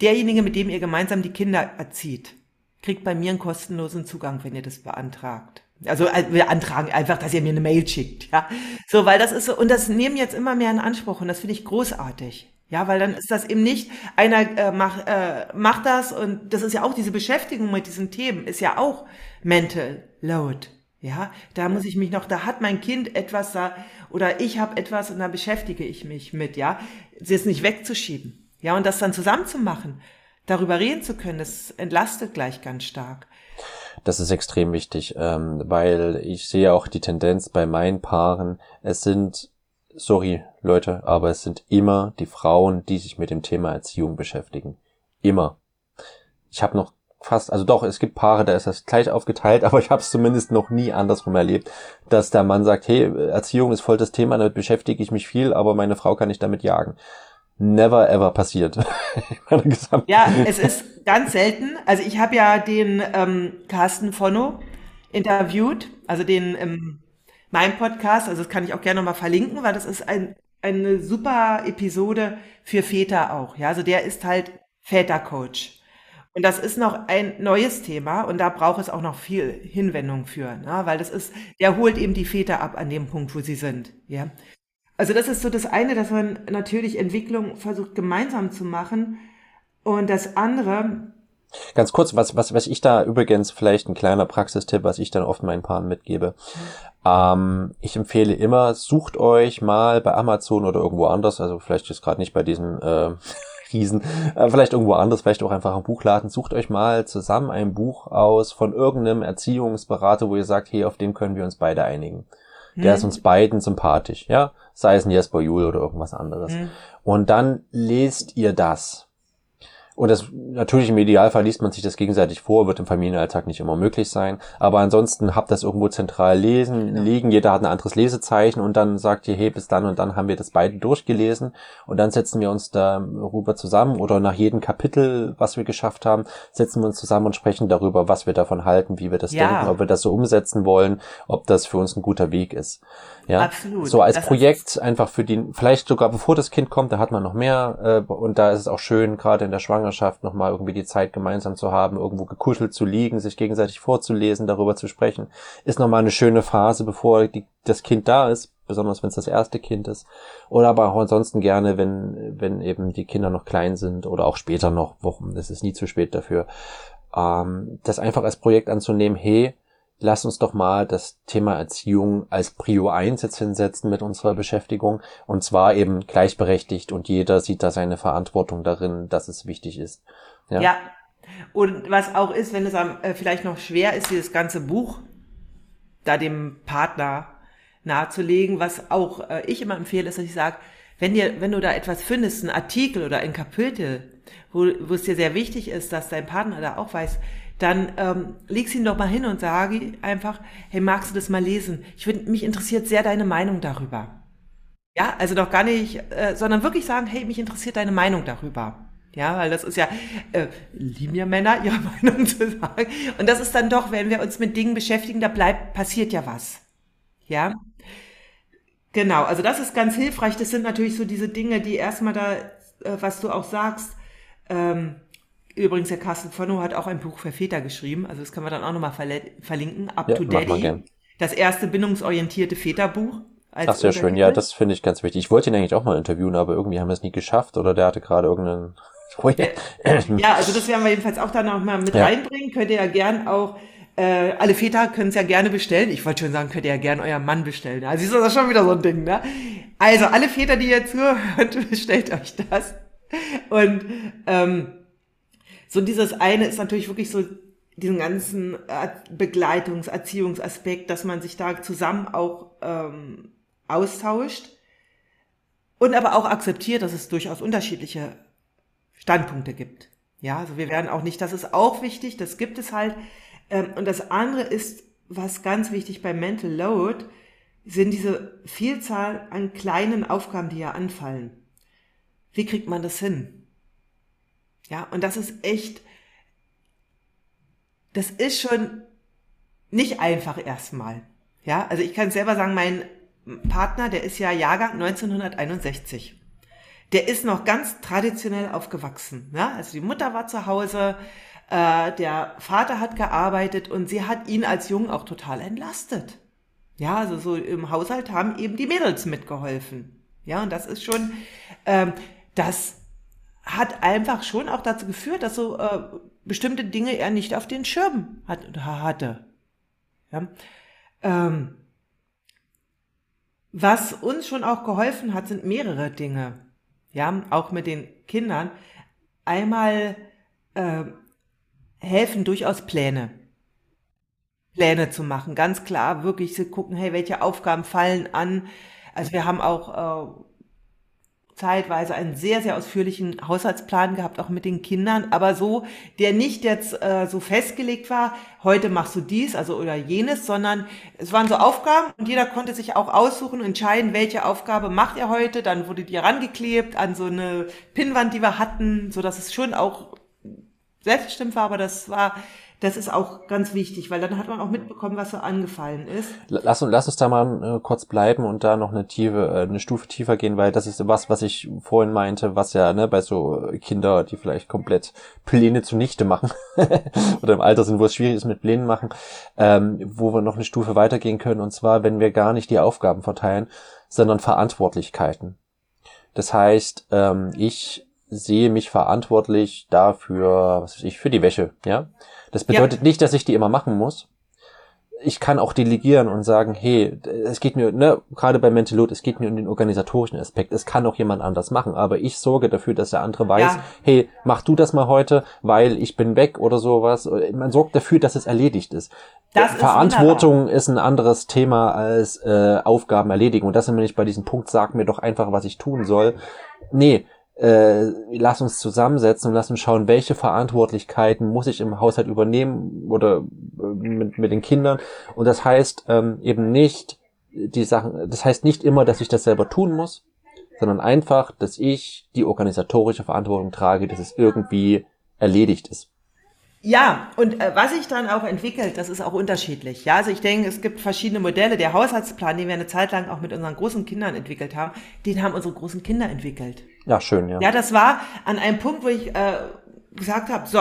B: derjenige, mit dem ihr gemeinsam die Kinder erzieht, kriegt bei mir einen kostenlosen Zugang, wenn ihr das beantragt. Also äh, wir antragen einfach, dass ihr mir eine Mail schickt, ja. So, weil das ist so, und das nehmen jetzt immer mehr in Anspruch und das finde ich großartig. Ja, weil dann ist das eben nicht, einer äh, macht, äh, macht das und das ist ja auch diese Beschäftigung mit diesen Themen, ist ja auch Mental Load. Ja, da muss ich mich noch, da hat mein Kind etwas da oder ich habe etwas und da beschäftige ich mich mit, ja, das nicht wegzuschieben. Ja, und das dann zusammenzumachen, darüber reden zu können, das entlastet gleich ganz stark.
A: Das ist extrem wichtig, ähm, weil ich sehe auch die Tendenz bei meinen Paaren, es sind, sorry Leute, aber es sind immer die Frauen, die sich mit dem Thema Erziehung beschäftigen. Immer. Ich habe noch fast, also doch, es gibt Paare, da ist das gleich aufgeteilt, aber ich habe es zumindest noch nie andersrum erlebt, dass der Mann sagt, hey, Erziehung ist voll das Thema, damit beschäftige ich mich viel, aber meine Frau kann ich damit jagen. Never ever passiert.
B: Ja, es ist ganz selten. Also ich habe ja den ähm, Carsten Fonno interviewt, also den ähm, mein Podcast, also das kann ich auch gerne nochmal verlinken, weil das ist ein, eine super Episode für Väter auch. Ja, also der ist halt Vätercoach. Und das ist noch ein neues Thema und da braucht es auch noch viel Hinwendung für, ne? weil das ist, der holt eben die Väter ab an dem Punkt, wo sie sind. Ja, also das ist so das eine, dass man natürlich Entwicklung versucht gemeinsam zu machen und das andere,
A: Ganz kurz, was, was, was ich da übrigens vielleicht ein kleiner Praxistipp, was ich dann oft meinen Paaren mitgebe. Ähm, ich empfehle immer, sucht euch mal bei Amazon oder irgendwo anders, also vielleicht ist gerade nicht bei diesen äh, Riesen, äh, vielleicht irgendwo anders, vielleicht auch einfach im Buchladen, sucht euch mal zusammen ein Buch aus von irgendeinem Erziehungsberater, wo ihr sagt, hey, auf dem können wir uns beide einigen. Der ist uns beiden sympathisch, ja, sei es ein Jesper Juhl oder irgendwas anderes. Und dann lest ihr das. Und das natürlich im Idealfall liest man sich das gegenseitig vor, wird im Familienalltag nicht immer möglich sein. Aber ansonsten habt das irgendwo zentral lesen, liegen, jeder hat ein anderes Lesezeichen und dann sagt ihr, hey, bis dann und dann haben wir das beide durchgelesen und dann setzen wir uns darüber zusammen oder nach jedem Kapitel, was wir geschafft haben, setzen wir uns zusammen und sprechen darüber, was wir davon halten, wie wir das
B: Ja.
A: denken, ob wir das so umsetzen wollen, ob das für uns ein guter Weg ist. Ja,
B: Absolut.
A: so als
B: Das
A: Projekt einfach für die, vielleicht sogar bevor das Kind kommt, da hat man noch mehr äh, und da ist es auch schön, gerade in der Schwangerschaft nochmal irgendwie die Zeit gemeinsam zu haben, irgendwo gekuschelt zu liegen, sich gegenseitig vorzulesen, darüber zu sprechen, ist nochmal eine schöne Phase, bevor die, das Kind da ist, besonders wenn es das erste Kind ist. Oder aber auch ansonsten gerne, wenn, wenn eben die Kinder noch klein sind oder auch später noch, Wochen, es ist nie zu spät dafür, ähm, das einfach als Projekt anzunehmen, hey, lass uns doch mal das Thema Erziehung als Prio 1 jetzt hinsetzen mit unserer Beschäftigung und zwar eben gleichberechtigt und jeder sieht da seine Verantwortung darin, dass es wichtig ist. Ja.
B: ja. Und was auch ist, wenn es am, äh, vielleicht noch schwer ist, dieses ganze Buch da dem Partner nahezulegen. Was auch äh, ich immer empfehle, ist, dass ich sage, wenn dir, wenn du da etwas findest, ein Artikel oder ein Kapitel, wo, wo es dir sehr wichtig ist, dass dein Partner da auch weiß, dann ähm, leg's ihn doch mal hin und sage einfach, hey, magst du das mal lesen? Ich würde mich interessiert sehr deine Meinung darüber. Ja, also doch gar nicht, äh, sondern wirklich sagen, hey, mich interessiert deine Meinung darüber. Ja, weil das ist ja, äh, lieben ja Männer, ihre Meinung zu sagen. Und das ist dann doch, wenn wir uns mit Dingen beschäftigen, da bleibt, passiert ja was. Ja. Genau, also das ist ganz hilfreich. Das sind natürlich so diese Dinge, die erstmal da, äh, was du auch sagst, ähm, Übrigens, der Carsten Fonno hat auch ein Buch für Väter geschrieben, also das können wir dann auch nochmal verlinken. Up ja, to Daddy. Das erste bindungsorientierte Väterbuch.
A: Ach, sehr schön. Ja, das finde ich ganz wichtig. Ich wollte ihn eigentlich auch mal interviewen, aber irgendwie haben wir es nie geschafft oder der hatte gerade irgendeinen
B: ja, also das werden wir jedenfalls auch da nochmal mit ja. reinbringen. Könnt ihr ja gern auch, äh, alle Väter können es ja gerne bestellen. Ich wollte schon sagen, könnt ihr ja gern euren Mann bestellen. Also ist das schon wieder so ein Ding, ne? Also alle Väter, die ihr zuhört, bestellt euch das. Und ähm, so dieses eine ist natürlich wirklich so diesen ganzen Begleitungs-, Erziehungsaspekt, dass man sich da zusammen auch ähm, austauscht und aber auch akzeptiert, dass es durchaus unterschiedliche Standpunkte gibt. Ja, also wir werden auch nicht, das ist auch wichtig, das gibt es halt. Ähm, und das andere ist, was ganz wichtig bei Mental Load, sind diese Vielzahl an kleinen Aufgaben, die ja anfallen. Wie kriegt man das hin? Ja, und das ist echt, das ist schon nicht einfach erstmal. Ja, also ich kann selber sagen, mein Partner, der ist ja Jahrgang 1961 der ist noch ganz traditionell aufgewachsen. Ja? Also die Mutter war zu Hause, äh, der Vater hat gearbeitet und sie hat ihn als Jungen auch total entlastet. Ja, also so im Haushalt haben eben die Mädels mitgeholfen. Ja, und das ist schon, ähm, das hat einfach schon auch dazu geführt, dass so äh, bestimmte Dinge er nicht auf den Schirm hat, hatte. Ja? Ähm, was uns schon auch geholfen hat, sind mehrere Dinge ja, auch mit den Kindern, einmal äh, helfen durchaus Pläne. Pläne zu machen, ganz klar, wirklich zu gucken, hey, welche Aufgaben fallen an. Also wir haben auch äh, zeitweise einen sehr, sehr ausführlichen Haushaltsplan gehabt, auch mit den Kindern, aber so, der nicht jetzt äh, so festgelegt war, heute machst du dies, also oder jenes, sondern es waren so Aufgaben und jeder konnte sich auch aussuchen, entscheiden, welche Aufgabe macht er heute, dann wurde die rangeklebt an so eine Pinnwand, die wir hatten, so dass es schon auch selbstbestimmt war, aber das war das ist auch ganz wichtig, weil dann hat man auch mitbekommen, was so angefallen ist.
A: Lass, lass uns da mal äh, kurz bleiben und da noch eine tiefe, äh, eine Stufe tiefer gehen, weil das ist was, was ich vorhin meinte, was ja ne, bei so Kinder, die vielleicht komplett Pläne zunichte machen oder im Alter sind, wo es schwierig ist mit Plänen machen, ähm, wo wir noch eine Stufe weitergehen können und zwar, wenn wir gar nicht die Aufgaben verteilen, sondern Verantwortlichkeiten. Das heißt, ähm, ich sehe mich verantwortlich dafür, was weiß ich, für die Wäsche, ja. Das bedeutet ja. nicht, dass ich die immer machen muss. Ich kann auch delegieren und sagen, hey, es geht mir, ne, gerade bei Mental Load, es geht mir um den organisatorischen Aspekt. Es kann auch jemand anders machen, aber ich sorge dafür, dass der andere weiß, ja. hey, mach du das mal heute, weil ich bin weg oder sowas. Man sorgt dafür, dass es erledigt ist. Das Verantwortung ist, ist, ein anderes Thema als äh, Aufgaben erledigen. Und das sind wir nicht bei diesem Punkt, sag mir doch einfach, was ich tun soll. Nee, äh, lass uns zusammensetzen und lass uns schauen, welche Verantwortlichkeiten muss ich im Haushalt übernehmen oder äh, mit, mit den Kindern. Und das heißt ähm, eben nicht die Sachen, das heißt nicht immer, dass ich das selber tun muss, sondern einfach, dass ich die organisatorische Verantwortung trage, dass es irgendwie erledigt ist.
B: Ja, und äh, was sich dann auch entwickelt, das ist auch unterschiedlich. Ja, also ich denke, es gibt verschiedene Modelle. Der Haushaltsplan, den wir eine Zeit lang auch mit unseren großen Kindern entwickelt haben, den haben unsere großen Kinder entwickelt.
A: Ja, schön, ja.
B: Ja, das war an einem Punkt, wo ich äh, gesagt habe, so,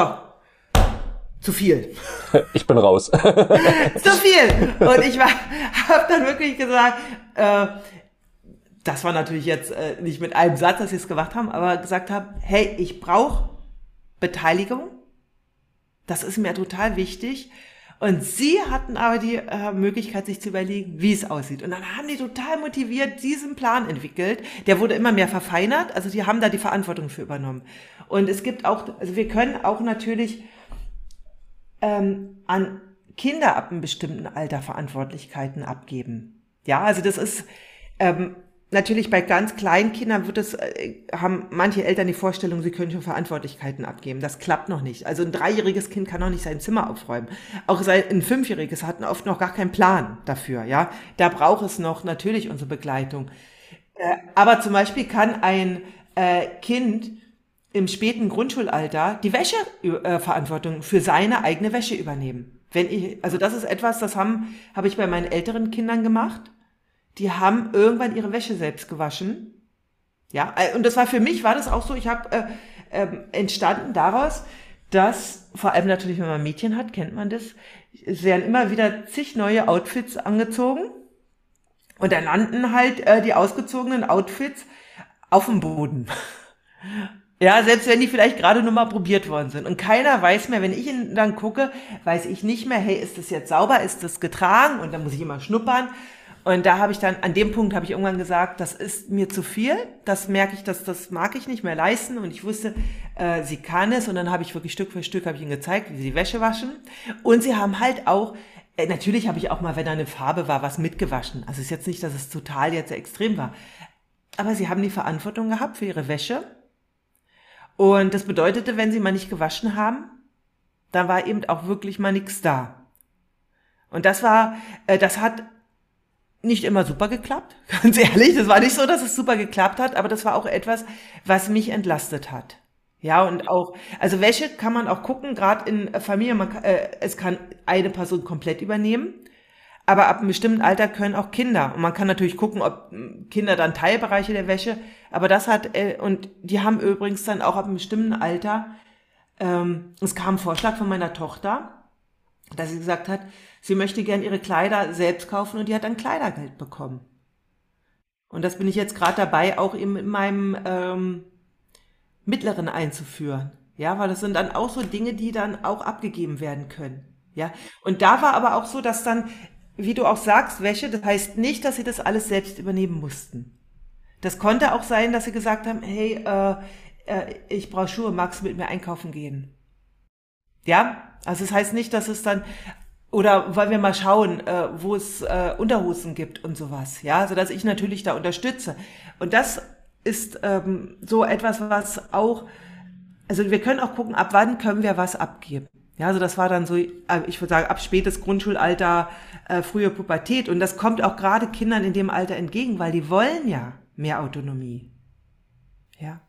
B: zu viel.
A: Ich bin raus. zu
B: viel. Und ich war, habe dann wirklich gesagt, äh, das war natürlich jetzt äh, nicht mit einem Satz, dass sie es gemacht haben, aber gesagt habe, hey, ich brauche Beteiligung das ist mir total wichtig. Und sie hatten aber die äh, Möglichkeit, sich zu überlegen, wie es aussieht. Und dann haben die total motiviert diesen Plan entwickelt. Der wurde immer mehr verfeinert. Also die haben da die Verantwortung für übernommen. Und es gibt auch, also wir können auch natürlich ähm, an Kinder ab einem bestimmten Alter Verantwortlichkeiten abgeben. Ja, also das ist ähm, natürlich bei ganz kleinen Kindern wird es, äh, haben manche Eltern die Vorstellung, sie können schon Verantwortlichkeiten abgeben. Das klappt noch nicht. Also ein dreijähriges Kind kann noch nicht sein Zimmer aufräumen. Auch ein fünfjähriges hat oft noch gar keinen Plan dafür. Ja, da braucht es noch natürlich unsere Begleitung. Äh, aber zum Beispiel kann ein äh, Kind im späten Grundschulalter die Wäscheverantwortung für seine eigene Wäsche übernehmen. Wenn ich, also das ist etwas, das haben, habe ich bei meinen älteren Kindern gemacht die haben irgendwann ihre Wäsche selbst gewaschen. Ja, äh, und das war für mich, war das auch so, ich habe äh, äh, entstanden daraus, dass, vor allem natürlich, wenn man Mädchen hat, kennt man das, es werden immer wieder zig neue Outfits angezogen und dann landen halt äh, die ausgezogenen Outfits auf dem Boden. Ja, selbst wenn die vielleicht gerade nur mal probiert worden sind. Und keiner weiß mehr, wenn ich ihn dann gucke, weiß ich nicht mehr, hey, ist das jetzt sauber, ist das getragen? Und dann muss ich immer schnuppern. Und da habe ich dann, an dem Punkt habe ich irgendwann gesagt, das ist mir zu viel. Das merke ich, dass das mag ich nicht mehr leisten. Und ich wusste, äh, sie kann es. Und dann habe ich wirklich Stück für Stück habe ich ihnen gezeigt, wie sie Wäsche waschen. Und sie haben halt auch, äh, natürlich habe ich auch mal, wenn da eine Farbe war, was mitgewaschen. Also es ist jetzt nicht, dass es total jetzt extrem war. Aber sie haben die Verantwortung gehabt für ihre Wäsche. Und das bedeutete, wenn sie mal nicht gewaschen haben, dann war eben auch wirklich mal nichts da. Und das war, äh, das hat nicht immer super geklappt, ganz ehrlich. Das war nicht so, dass es super geklappt hat, aber das war auch etwas, was mich entlastet hat. Ja, und auch, also Wäsche kann man auch gucken, gerade in Familie, man, äh, es kann eine Person komplett übernehmen, aber ab einem bestimmten Alter können auch Kinder. Und man kann natürlich gucken, ob hm, Kinder dann Teilbereiche der Wäsche, aber das hat, äh, und die haben übrigens dann auch ab einem bestimmten Alter, ähm, es kam ein Vorschlag von meiner Tochter, dass sie gesagt hat, sie möchte gern ihre Kleider selbst kaufen und die hat dann Kleidergeld bekommen. Und das bin ich jetzt gerade dabei, auch in, in meinem ähm, mittleren einzuführen. Ja, weil das sind dann auch so Dinge, die dann auch abgegeben werden können. Ja, und da war aber auch so, dass dann, wie du auch sagst, Wäsche, das heißt nicht, dass sie das alles selbst übernehmen mussten. Das konnte auch sein, dass sie gesagt haben, hey, äh, äh, ich brauche Schuhe, magst du mit mir einkaufen gehen? Ja, also es das heißt nicht, dass es dann, oder wollen wir mal schauen, äh, wo es äh, Unterhosen gibt und sowas. Ja, so dass ich natürlich da unterstütze. Und das ist ähm, so etwas, was auch, also wir können auch gucken, ab wann können wir was abgeben. Ja, also das war dann so, äh, ich würde sagen, ab spätes Grundschulalter, äh, frühe Pubertät. Und das kommt auch gerade Kindern in dem Alter entgegen, weil die wollen ja mehr Autonomie. Ja.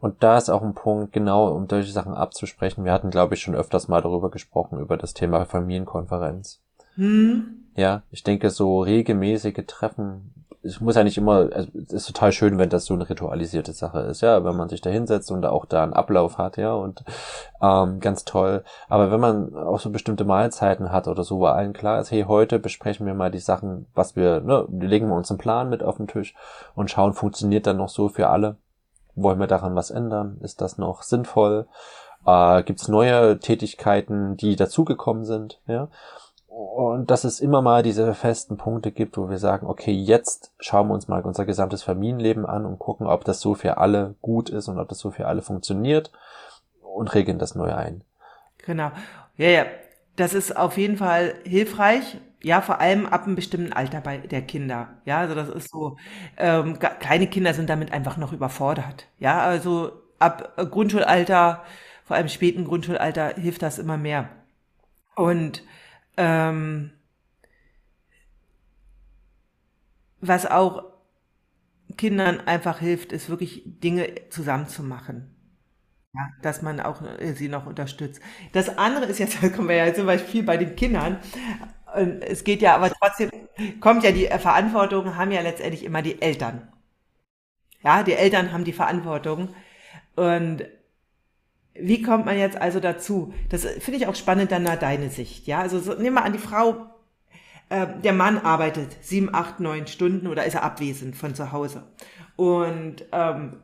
A: Und da ist auch ein Punkt, genau, um solche Sachen abzusprechen. Wir hatten, glaube ich, schon öfters mal darüber gesprochen, über das Thema Familienkonferenz. Hm. Ja, ich denke, so regelmäßige Treffen, es muss ja nicht immer, also, es ist total schön, wenn das so eine ritualisierte Sache ist, ja, wenn man sich da hinsetzt und auch da einen Ablauf hat, ja, und ähm, ganz toll. Aber wenn man auch so bestimmte Mahlzeiten hat oder so, wo allen klar ist, hey, heute besprechen wir mal die Sachen, was wir, ne, legen wir uns einen Plan mit auf den Tisch und schauen, funktioniert dann noch so für alle wollen wir daran was ändern? Ist das noch sinnvoll? Äh, Gibt es neue Tätigkeiten, die dazugekommen sind? Ja. Und dass es immer mal diese festen Punkte gibt, wo wir sagen, okay, jetzt schauen wir uns mal unser gesamtes Familienleben an und gucken, ob das so für alle gut ist und ob das so für alle funktioniert und regeln das neu ein.
B: Genau. Ja, ja. Das ist auf jeden Fall hilfreich, ja, vor allem ab einem bestimmten Alter bei der Kinder. Ja, also das ist so, ähm, kleine Kinder sind damit einfach noch überfordert. Ja, also ab äh, Grundschulalter, vor allem späten Grundschulalter, hilft das immer mehr. Und ähm, was auch Kindern einfach hilft, ist wirklich Dinge zusammenzumachen. Ja, dass man auch äh, sie noch unterstützt. Das andere ist jetzt, da kommen wir ja zum Beispiel viel bei den Kindern, es geht ja aber trotzdem, kommt ja die Verantwortung, haben ja letztendlich immer die Eltern. Ja, die Eltern haben die Verantwortung. Und wie kommt man jetzt also dazu? Das finde ich auch spannend, dann nach deine Sicht. Ja, also so, nehmen wir an, die Frau, äh, der Mann arbeitet sieben, acht, neun Stunden oder ist er abwesend von zu Hause. Und ähm,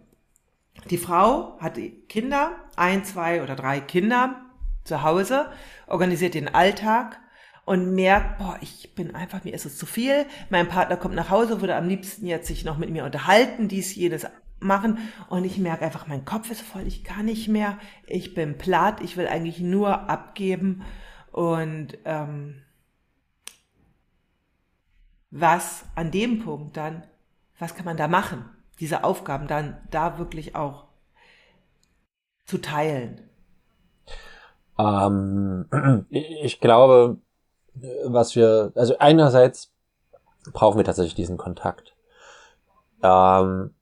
B: die Frau hat Kinder, ein, zwei oder drei Kinder zu Hause, organisiert den Alltag und merkt, boah, ich bin einfach, mir ist es zu viel. Mein Partner kommt nach Hause, würde am liebsten jetzt sich noch mit mir unterhalten, dies, jenes machen. Und ich merke einfach, mein Kopf ist voll, ich kann nicht mehr, ich bin platt, ich will eigentlich nur abgeben. Und ähm, was an dem Punkt dann, was kann man da machen? Diese Aufgaben dann da wirklich auch zu teilen.
A: Ähm, ich glaube, was wir, also einerseits brauchen wir tatsächlich diesen Kontakt. Ähm,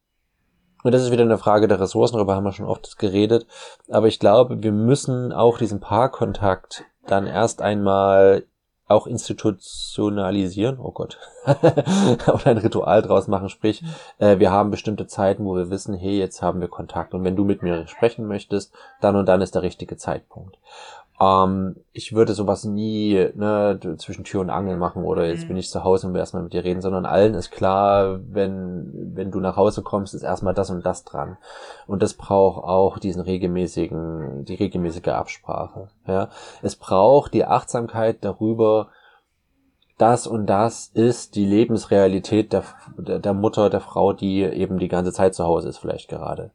A: und das ist wieder eine Frage der Ressourcen, darüber haben wir schon oft geredet. Aber ich glaube, wir müssen auch diesen Paarkontakt dann erst einmal auch institutionalisieren, oh Gott, oder ein Ritual draus machen, sprich, äh, wir haben bestimmte Zeiten, wo wir wissen, hey, jetzt haben wir Kontakt und wenn du mit mir sprechen möchtest, dann und dann ist der richtige Zeitpunkt. Ähm, ich würde sowas nie ne, zwischen Tür und Angel machen oder jetzt mhm. bin ich zu Hause und will erstmal mit dir reden, sondern allen ist klar, wenn, wenn du nach Hause kommst, ist erstmal das und das dran. Und das braucht auch diesen regelmäßigen, die regelmäßige Absprache. Ja? Es braucht die Achtsamkeit darüber, das und das ist die Lebensrealität der, der Mutter, der Frau, die eben die ganze Zeit zu Hause ist, vielleicht gerade.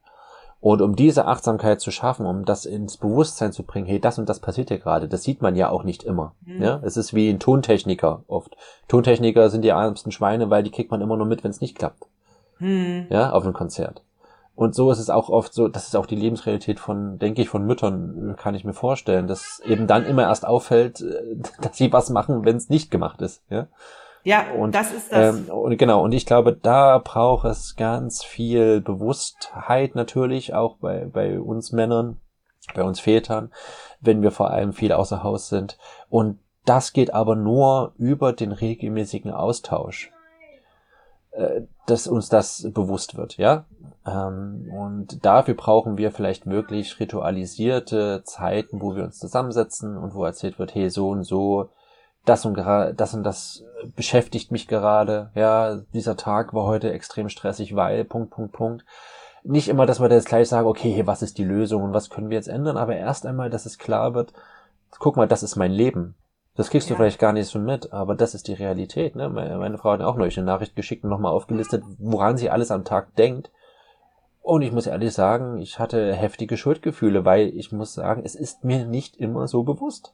A: Und um diese Achtsamkeit zu schaffen, um das ins Bewusstsein zu bringen, hey, das und das passiert ja gerade, das sieht man ja auch nicht immer. Mhm. Ja? Es ist wie ein Tontechniker oft. Tontechniker sind die ärmsten Schweine, weil die kriegt man immer nur mit, wenn es nicht klappt. Mhm. Ja, auf einem Konzert. Und so ist es auch oft so, das ist auch die Lebensrealität von, denke ich, von Müttern, kann ich mir vorstellen, dass eben dann immer erst auffällt, dass sie was machen, wenn es nicht gemacht ist. Ja?
B: Ja, und das ist das. Ähm,
A: und genau, und ich glaube, da braucht es ganz viel Bewusstheit natürlich, auch bei, bei uns Männern, bei uns Vätern, wenn wir vor allem viel außer Haus sind. Und das geht aber nur über den regelmäßigen Austausch, äh, dass uns das bewusst wird, ja. Ähm, und dafür brauchen wir vielleicht wirklich ritualisierte Zeiten, wo wir uns zusammensetzen und wo erzählt wird, hey, so und so das und das und das beschäftigt mich gerade. Ja, dieser Tag war heute extrem stressig, weil Punkt Punkt Punkt. Nicht immer, dass wir jetzt gleich sagen, okay, was ist die Lösung und was können wir jetzt ändern, aber erst einmal, dass es klar wird, guck mal, das ist mein Leben. Das kriegst ja. du vielleicht gar nicht so mit, aber das ist die Realität. Ne? Meine, meine Frau hat auch neulich eine Nachricht geschickt und nochmal aufgelistet, woran sie alles am Tag denkt. Und ich muss ehrlich sagen, ich hatte heftige Schuldgefühle, weil ich muss sagen, es ist mir nicht immer so bewusst.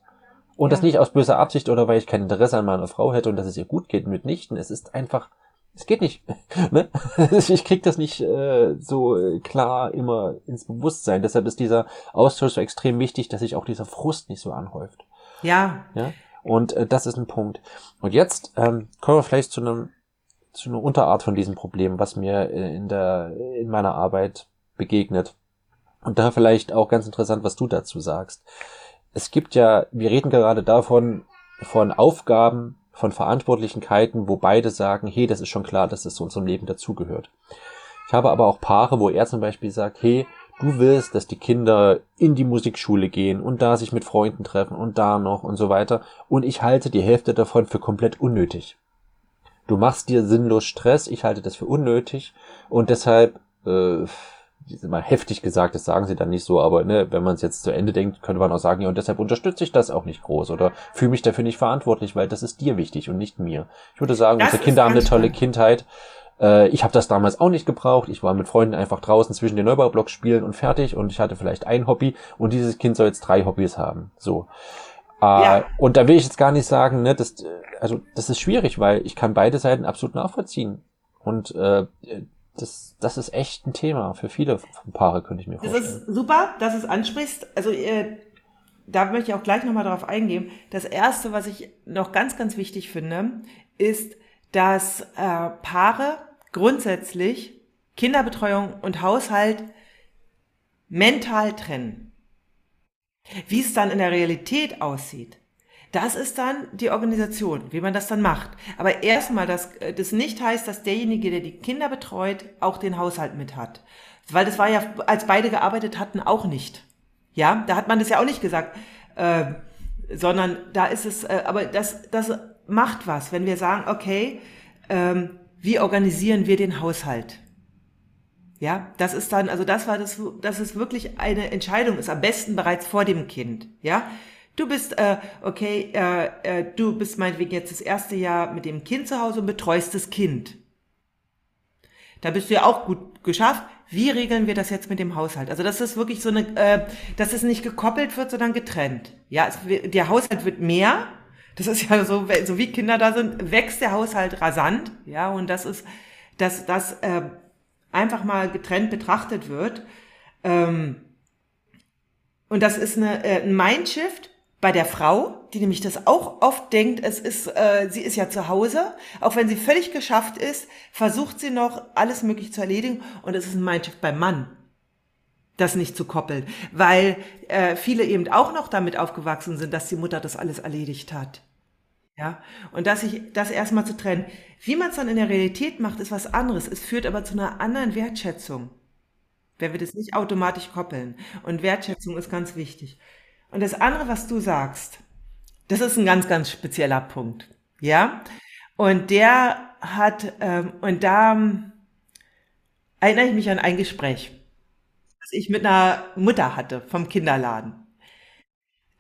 A: Und ja. das nicht aus böser Absicht oder weil ich kein Interesse an meiner Frau hätte und dass es ihr gut geht, mitnichten. Es ist einfach, es geht nicht. ne? ich krieg das nicht äh, so äh, klar immer ins Bewusstsein. Deshalb ist dieser Austausch so extrem wichtig, dass sich auch dieser Frust nicht so anhäuft.
B: Ja.
A: ja? Und äh, das ist ein Punkt. Und jetzt ähm, kommen wir vielleicht zu einem zu einer Unterart von diesem Problem, was mir äh, in der in meiner Arbeit begegnet. Und da vielleicht auch ganz interessant, was du dazu sagst es gibt ja, wir reden gerade davon, von Aufgaben, von Verantwortlichkeiten, wo beide sagen, hey, das ist schon klar, dass es zu unserem Leben dazugehört. Ich habe aber auch Paare, wo er zum Beispiel sagt, hey, du willst, dass die Kinder in die Musikschule gehen und da sich mit Freunden treffen und da noch und so weiter. Und ich halte die Hälfte davon für komplett unnötig. Du machst dir sinnlos Stress, ich halte das für unnötig und deshalb äh, mal heftig gesagt, das sagen sie dann nicht so, aber ne, wenn man es jetzt zu Ende denkt, könnte man auch sagen, ja, und deshalb unterstütze ich das auch nicht groß oder fühle mich dafür nicht verantwortlich, weil das ist dir wichtig und nicht mir. Ich würde sagen, das unsere Kinder haben eine tolle Kindheit. Äh, ich habe das damals auch nicht gebraucht. Ich war mit Freunden einfach draußen zwischen den Neubaublocks spielen und fertig und ich hatte vielleicht ein Hobby und dieses Kind soll jetzt drei Hobbys haben. So. Äh, ja. Und da will ich jetzt gar nicht sagen, ne, das, also das ist schwierig, weil ich kann beide Seiten absolut nachvollziehen. Und äh, das, das ist echt ein Thema für viele Paare, könnte ich mir vorstellen.
B: Das ist super, dass du es ansprichst. Also äh, da möchte ich auch gleich nochmal drauf eingehen. Das Erste, was ich noch ganz, ganz wichtig finde, ist, dass äh, Paare grundsätzlich Kinderbetreuung und Haushalt mental trennen. Wie es dann in der Realität aussieht, das ist dann die Organisation, wie man das dann macht. Aber erstmal, dass äh, das nicht heißt, dass derjenige, der die Kinder betreut, auch den Haushalt mit hat. Weil das war ja, als beide gearbeitet hatten, auch nicht. Ja, da hat man das ja auch nicht gesagt. Äh, sondern da ist es, äh, aber das, das macht was, wenn wir sagen, okay, ähm, wie organisieren wir den Haushalt? Ja, das ist dann, also das war das, dass es wirklich eine Entscheidung ist, am besten bereits vor dem Kind. Ja, Du bist, äh, okay, äh, äh, du bist meinetwegen jetzt das erste Jahr mit dem Kind zu Hause und betreust das Kind. Da bist du ja auch gut geschafft. Wie regeln wir das jetzt mit dem Haushalt? Also das ist wirklich so eine, äh, dass es nicht gekoppelt wird, sondern getrennt. Ja, es, der Haushalt wird mehr, Das ist ja so, so wie Kinder da sind, wächst der Haushalt rasant, ja, und das ist, dass das äh, einfach mal getrennt betrachtet wird. Ähm, und das ist eine, äh, ein Mindshift bei der Frau, die nämlich das auch oft denkt, es ist, äh, sie ist ja zu Hause, auch wenn sie völlig geschafft ist, versucht sie noch alles möglich zu erledigen und es ist ein Mindshift beim Mann das nicht zu koppeln, weil äh, viele eben auch noch damit aufgewachsen sind, dass die Mutter das alles erledigt hat. Ja, und dass ich das erstmal zu trennen. Wie man es dann in der Realität macht, ist was anderes. Es führt aber zu einer anderen Wertschätzung. Wer wird es nicht automatisch koppeln? Und Wertschätzung ist ganz wichtig. Und das andere, was du sagst, das ist ein ganz, ganz spezieller Punkt. Ja, und der hat, ähm, und da ähm, erinnere ich mich an ein Gespräch was ich mit einer Mutter hatte vom Kinderladen.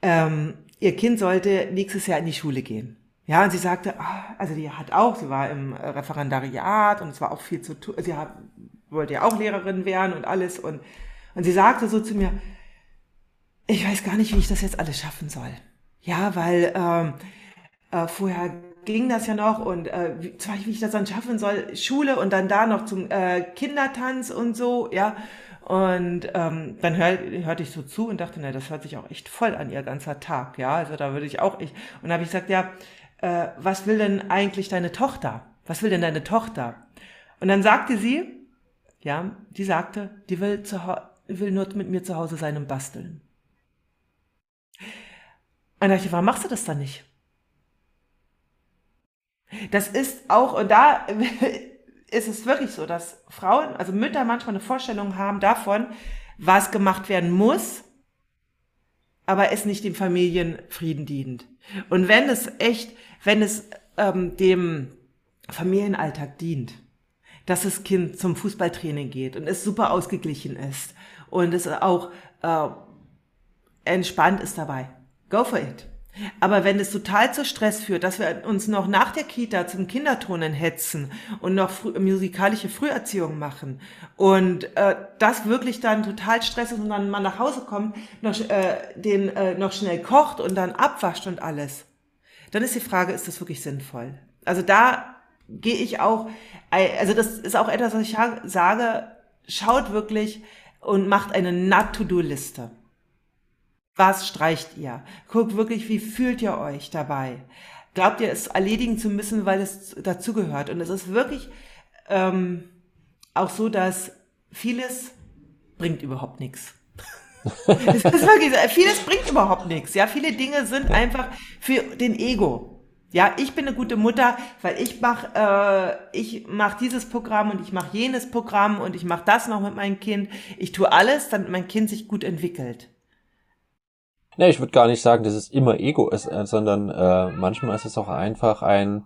B: Ähm, ihr Kind sollte nächstes Jahr in die Schule gehen. Ja, und sie sagte, ah, also die hat auch, sie war im Referendariat und es war auch viel zu tun, sie hat, wollte ja auch Lehrerin werden und alles und, und sie sagte so zu mir, ich weiß gar nicht, wie ich das jetzt alles schaffen soll. Ja, weil ähm, äh, vorher ging das ja noch und äh, wie, wie ich das dann schaffen soll, Schule und dann da noch zum äh, Kindertanz und so, ja. Und ähm, dann hör, hörte ich so zu und dachte, na, das hört sich auch echt voll an, ihr ganzer Tag. Ja, also da würde ich auch ich. Und habe ich gesagt, ja, äh, was will denn eigentlich deine Tochter? Was will denn deine Tochter? Und dann sagte sie, ja, die sagte, die will, zu, will nur mit mir zu Hause sein und basteln. Und da dachte ich, warum machst du das dann nicht? Das ist auch, und da ist es wirklich so, dass Frauen, also Mütter manchmal eine Vorstellung haben davon, was gemacht werden muss, aber es nicht dem Familienfrieden dient. Und wenn es echt, wenn es ähm, dem Familienalltag dient, dass das Kind zum Fußballtraining geht und es super ausgeglichen ist und es auch äh, entspannt ist dabei, go for it. Aber wenn es total zu Stress führt, dass wir uns noch nach der Kita zum Kinderturnen hetzen und noch frü musikalische Früherziehung machen und äh, das wirklich dann total Stress ist und dann mal nach Hause kommt, noch, äh, den äh, noch schnell kocht und dann abwascht und alles, dann ist die Frage, ist das wirklich sinnvoll? Also da gehe ich auch, also das ist auch etwas, was ich sage, schaut wirklich und macht eine Not-to-Do-Liste. Was streicht ihr? Guckt wirklich, wie fühlt ihr euch dabei? Glaubt ihr, es erledigen zu müssen, weil es dazugehört? Und es ist wirklich ähm, auch so, dass vieles bringt überhaupt nichts. es ist wirklich vieles bringt überhaupt nichts. Ja, viele Dinge sind einfach für den Ego. Ja, ich bin eine gute Mutter, weil ich mache äh, ich mach dieses Programm und ich mache jenes Programm und ich mache das noch mit meinem Kind. Ich tue alles, damit mein Kind sich gut entwickelt.
A: Ne, ich würde gar nicht sagen, dass es immer Ego ist, äh, sondern äh, manchmal ist es auch einfach ein,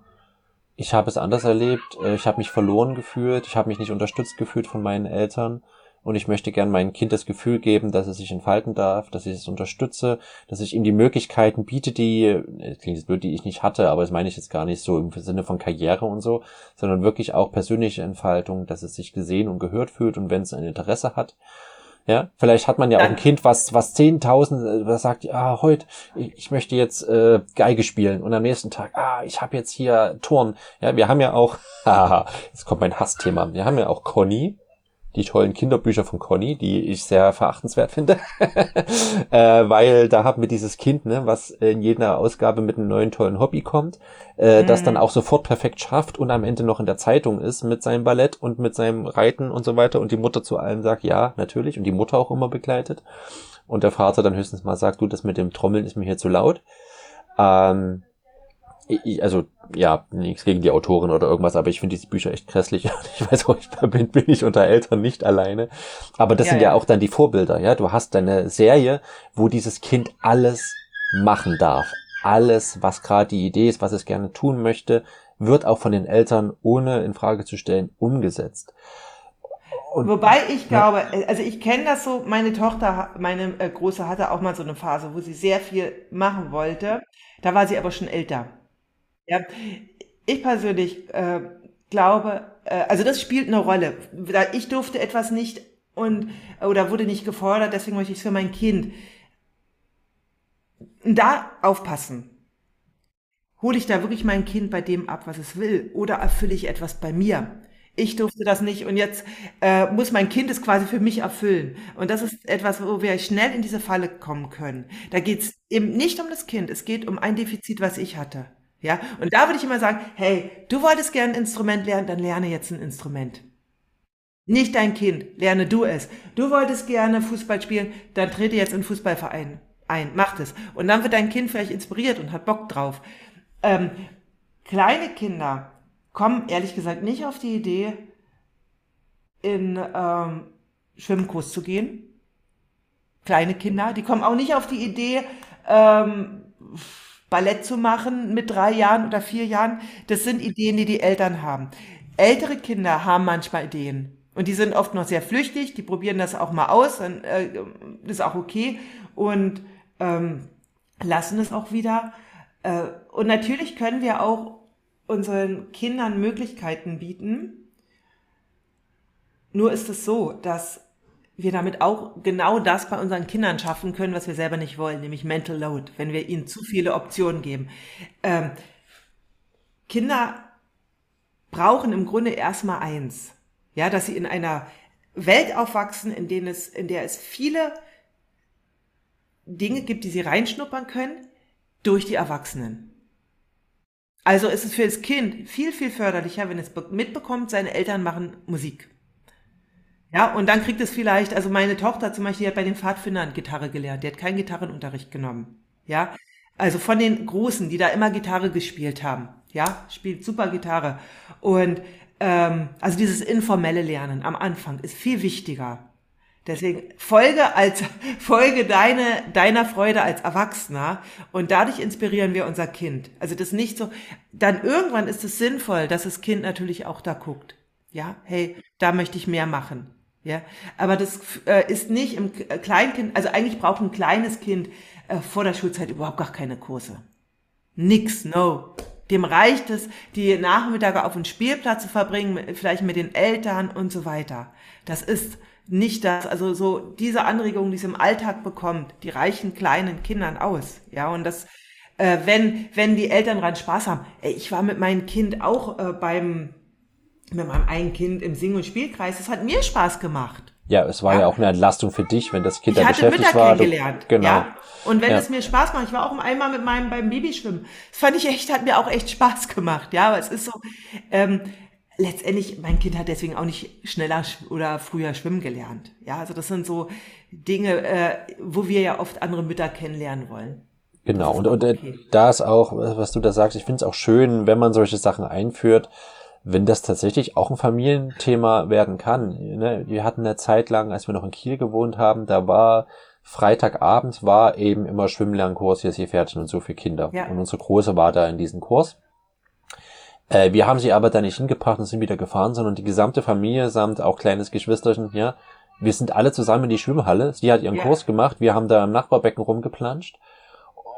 A: ich habe es anders erlebt, äh, ich habe mich verloren gefühlt, ich habe mich nicht unterstützt gefühlt von meinen Eltern und ich möchte gern meinem Kind das Gefühl geben, dass es sich entfalten darf, dass ich es unterstütze, dass ich ihm die Möglichkeiten biete, die, äh, klingt jetzt blöd, die ich nicht hatte, aber das meine ich jetzt gar nicht so im Sinne von Karriere und so, sondern wirklich auch persönliche Entfaltung, dass es sich gesehen und gehört fühlt und wenn es ein Interesse hat, ja, vielleicht hat man ja auch ein Kind, was was 10.000, was sagt, ah, heute, ich, möchte jetzt äh, Geige spielen und am nächsten Tag, ah, ich habe jetzt hier Turn. Ja, wir haben ja auch, haha, jetzt kommt mein Hassthema. Wir haben ja auch Conny, die tollen Kinderbücher von Conny, die ich sehr verachtenswert finde, äh, weil da haben wir dieses Kind, ne, was in jeder Ausgabe mit einem neuen tollen Hobby kommt, äh, mhm. das dann auch sofort perfekt schafft und am Ende noch in der Zeitung ist mit seinem Ballett und mit seinem Reiten und so weiter und die Mutter zu allem sagt, ja, natürlich und die Mutter auch immer begleitet und der Vater dann höchstens mal sagt, du, das mit dem Trommeln ist mir hier zu laut. Ähm, also ja, nichts gegen die Autorin oder irgendwas, aber ich finde diese Bücher echt grässlich. Ich weiß auch, ich bin, bin ich unter Eltern nicht alleine. Aber das ja, sind ja, ja auch dann die Vorbilder, ja. Du hast deine Serie, wo dieses Kind alles machen darf. Alles, was gerade die Idee ist, was es gerne tun möchte, wird auch von den Eltern, ohne in Frage zu stellen, umgesetzt.
B: Und, Wobei ich glaube, also ich kenne das so, meine Tochter, meine äh, Große hatte auch mal so eine Phase, wo sie sehr viel machen wollte. Da war sie aber schon älter. Ja, ich persönlich äh, glaube, äh, also das spielt eine Rolle. Ich durfte etwas nicht und oder wurde nicht gefordert, deswegen möchte ich es für mein Kind. Da aufpassen. hole ich da wirklich mein Kind bei dem ab, was es will, oder erfülle ich etwas bei mir? Ich durfte das nicht und jetzt äh, muss mein Kind es quasi für mich erfüllen. Und das ist etwas, wo wir schnell in diese Falle kommen können. Da geht es eben nicht um das Kind, es geht um ein Defizit, was ich hatte. Ja, und da würde ich immer sagen, hey, du wolltest gerne ein Instrument lernen, dann lerne jetzt ein Instrument. Nicht dein Kind, lerne du es. Du wolltest gerne Fußball spielen, dann trete jetzt in Fußballverein ein, mach das. Und dann wird dein Kind vielleicht inspiriert und hat Bock drauf. Ähm, kleine Kinder kommen ehrlich gesagt nicht auf die Idee, in ähm, Schwimmkurs zu gehen. Kleine Kinder, die kommen auch nicht auf die Idee, ähm, Ballett zu machen mit drei Jahren oder vier Jahren. Das sind Ideen, die die Eltern haben. Ältere Kinder haben manchmal Ideen. Und die sind oft noch sehr flüchtig, die probieren das auch mal aus, dann äh, ist auch okay und ähm, lassen es auch wieder. Äh, und natürlich können wir auch unseren Kindern Möglichkeiten bieten. Nur ist es so, dass wir damit auch genau das bei unseren Kindern schaffen können, was wir selber nicht wollen, nämlich Mental Load, wenn wir ihnen zu viele Optionen geben. Ähm, Kinder brauchen im Grunde erstmal eins, ja, dass sie in einer Welt aufwachsen, in, denen es, in der es viele Dinge gibt, die sie reinschnuppern können durch die Erwachsenen. Also ist es für das Kind viel, viel förderlicher, wenn es mitbekommt, seine Eltern machen Musik. Ja, und dann kriegt es vielleicht, also meine Tochter zum Beispiel, die hat bei den Pfadfindern Gitarre gelernt, die hat keinen Gitarrenunterricht genommen. Ja, also von den Großen, die da immer Gitarre gespielt haben. Ja, spielt super Gitarre. Und ähm, also dieses informelle Lernen am Anfang ist viel wichtiger. Deswegen folge als, folge deine, deiner Freude als Erwachsener und dadurch inspirieren wir unser Kind. Also das nicht so, dann irgendwann ist es sinnvoll, dass das Kind natürlich auch da guckt. Ja, hey, da möchte ich mehr machen. Ja, aber das äh, ist nicht im Kleinkind, also eigentlich braucht ein kleines Kind äh, vor der Schulzeit überhaupt gar keine Kurse. Nix, no. Dem reicht es, die Nachmittage auf dem Spielplatz zu verbringen, vielleicht mit den Eltern und so weiter. Das ist nicht das, also so diese Anregungen, die es im Alltag bekommt, die reichen kleinen Kindern aus. Ja, und das, äh, wenn, wenn die Eltern dran Spaß haben. Ey, ich war mit meinem Kind auch äh, beim, mit meinem einen Kind im Sing- und Spielkreis. Das hat mir Spaß gemacht.
A: Ja, es war ja, ja auch eine Entlastung für dich, wenn das Kind
B: ich
A: da beschäftigt Mütter war.
B: Kennengelernt, du, genau. Ja. Und wenn ja. es mir Spaß macht, ich war auch einmal mit meinem beim Babyschwimmen. Das fand ich echt, hat mir auch echt Spaß gemacht. Ja, aber es ist so, ähm, letztendlich, mein Kind hat deswegen auch nicht schneller oder früher schwimmen gelernt. Ja, also das sind so Dinge, äh, wo wir ja oft andere Mütter kennenlernen wollen.
A: Genau, und, und äh, okay. da ist auch, was du da sagst, ich finde es auch schön, wenn man solche Sachen einführt, wenn das tatsächlich auch ein Familienthema werden kann. Ne? Wir hatten eine Zeit lang, als wir noch in Kiel gewohnt haben, da war Freitagabend war eben immer Schwimmlernkurs, hier ist hier fertig und so für Kinder. Ja. Und unsere Große war da in diesem Kurs. Äh, wir haben sie aber da nicht hingebracht und sind wieder gefahren, sondern die gesamte Familie samt auch kleines Geschwisterchen, ja. Wir sind alle zusammen in die Schwimmhalle. Sie hat ihren ja. Kurs gemacht. Wir haben da im Nachbarbecken rumgeplanscht.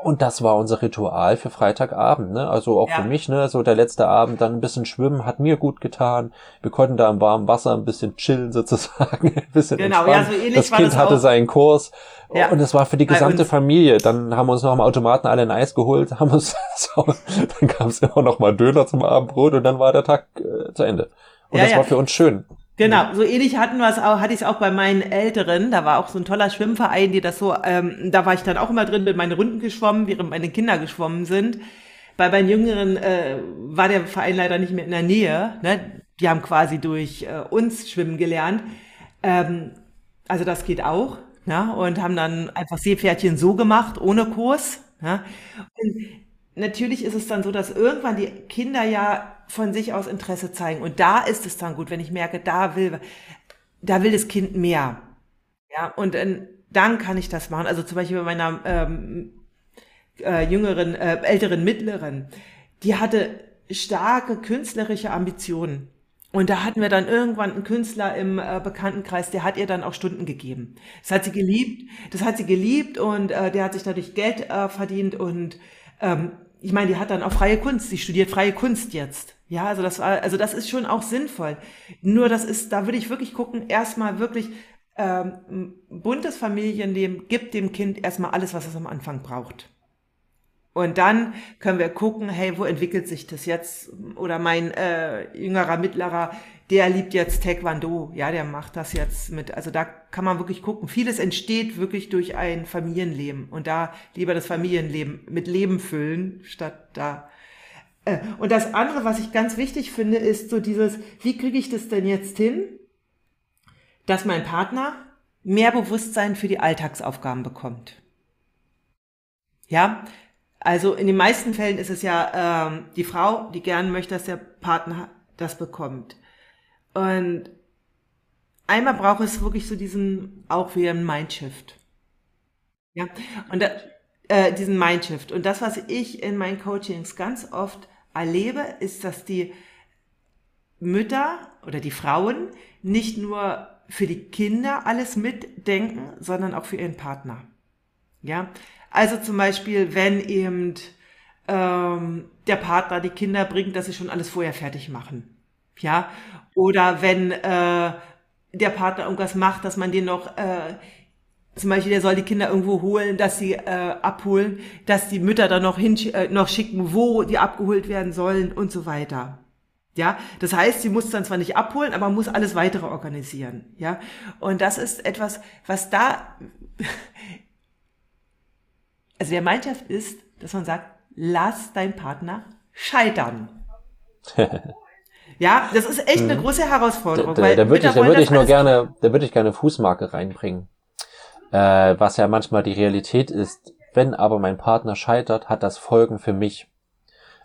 A: Und das war unser Ritual für Freitagabend, ne? Also auch ja. für mich, ne? So der letzte Abend dann ein bisschen schwimmen hat mir gut getan. Wir konnten da im warmen Wasser ein bisschen chillen sozusagen, ein bisschen genau, entspannen. Ja, so ähnlich das Kind das hatte seinen Kurs ja. und es war für die gesamte Familie. Dann haben wir uns noch am Automaten alle ein Eis geholt, haben uns so, dann gab es immer noch mal Döner zum Abendbrot und dann war der Tag äh, zu Ende. Und ja, das war für uns schön.
B: Genau, so ähnlich hatten wir es auch, hatte ich es auch bei meinen Älteren. Da war auch so ein toller Schwimmverein, die das so, ähm, da war ich dann auch immer drin, mit meinen Runden geschwommen, während meine Kinder geschwommen sind. Bei meinen Jüngeren äh, war der Verein leider nicht mehr in der Nähe. Ne? Die haben quasi durch äh, uns schwimmen gelernt. Ähm, also das geht auch. Ne? Und haben dann einfach Seepferdchen so gemacht, ohne Kurs. Ne? Und natürlich ist es dann so, dass irgendwann die Kinder ja von sich aus Interesse zeigen. Und da ist es dann gut, wenn ich merke, da will, da will das Kind mehr. Ja, und äh, dann kann ich das machen. Also zum Beispiel bei meiner ähm, äh, jüngeren, äh, älteren, mittleren, die hatte starke künstlerische Ambitionen. Und da hatten wir dann irgendwann einen Künstler im äh, Bekanntenkreis, der hat ihr dann auch Stunden gegeben. Das hat sie geliebt, das hat sie geliebt und äh, der hat sich dadurch Geld äh, verdient und ähm, ich meine, die hat dann auch freie Kunst, sie studiert freie Kunst jetzt. Ja, also das war, also das ist schon auch sinnvoll. Nur das ist, da würde ich wirklich gucken, erstmal wirklich ähm, buntes Familienleben gibt dem Kind erstmal alles, was es am Anfang braucht. Und dann können wir gucken, hey, wo entwickelt sich das jetzt? Oder mein äh, jüngerer, mittlerer, der liebt jetzt Taekwondo, ja, der macht das jetzt mit. Also da kann man wirklich gucken. Vieles entsteht wirklich durch ein Familienleben und da lieber das Familienleben mit Leben füllen, statt da. Äh, und das andere, was ich ganz wichtig finde, ist so dieses, wie kriege ich das denn jetzt hin, dass mein Partner mehr Bewusstsein für die Alltagsaufgaben bekommt. Ja, also in den meisten Fällen ist es ja ähm, die Frau, die gern möchte, dass der Partner das bekommt. Und einmal braucht es wirklich so diesen, auch wieder einen Mindshift. Ja, und da, äh, diesen Mindshift. Und das, was ich in meinen Coachings ganz oft erlebe, ist, dass die Mütter oder die Frauen nicht nur für die Kinder alles mitdenken, sondern auch für ihren Partner. Ja, also zum Beispiel, wenn eben ähm, der Partner die Kinder bringt, dass sie schon alles vorher fertig machen. Ja, oder wenn äh, der Partner irgendwas macht, dass man den noch äh, zum Beispiel, der soll die Kinder irgendwo holen, dass sie äh, abholen, dass die Mütter dann noch hin äh, noch schicken, wo die abgeholt werden sollen und so weiter. Ja, das heißt, sie muss dann zwar nicht abholen, aber muss alles weitere organisieren. Ja, und das ist etwas, was da also der Mindshift ist, dass man sagt, lass deinen Partner scheitern. ja, das ist echt eine mhm. große Herausforderung.
A: Da, da, da würde ich, da würde ich nur gerne, da würde ich gerne Fußmarke reinbringen. Äh, was ja manchmal die Realität ist. Wenn aber mein Partner scheitert, hat das Folgen für mich.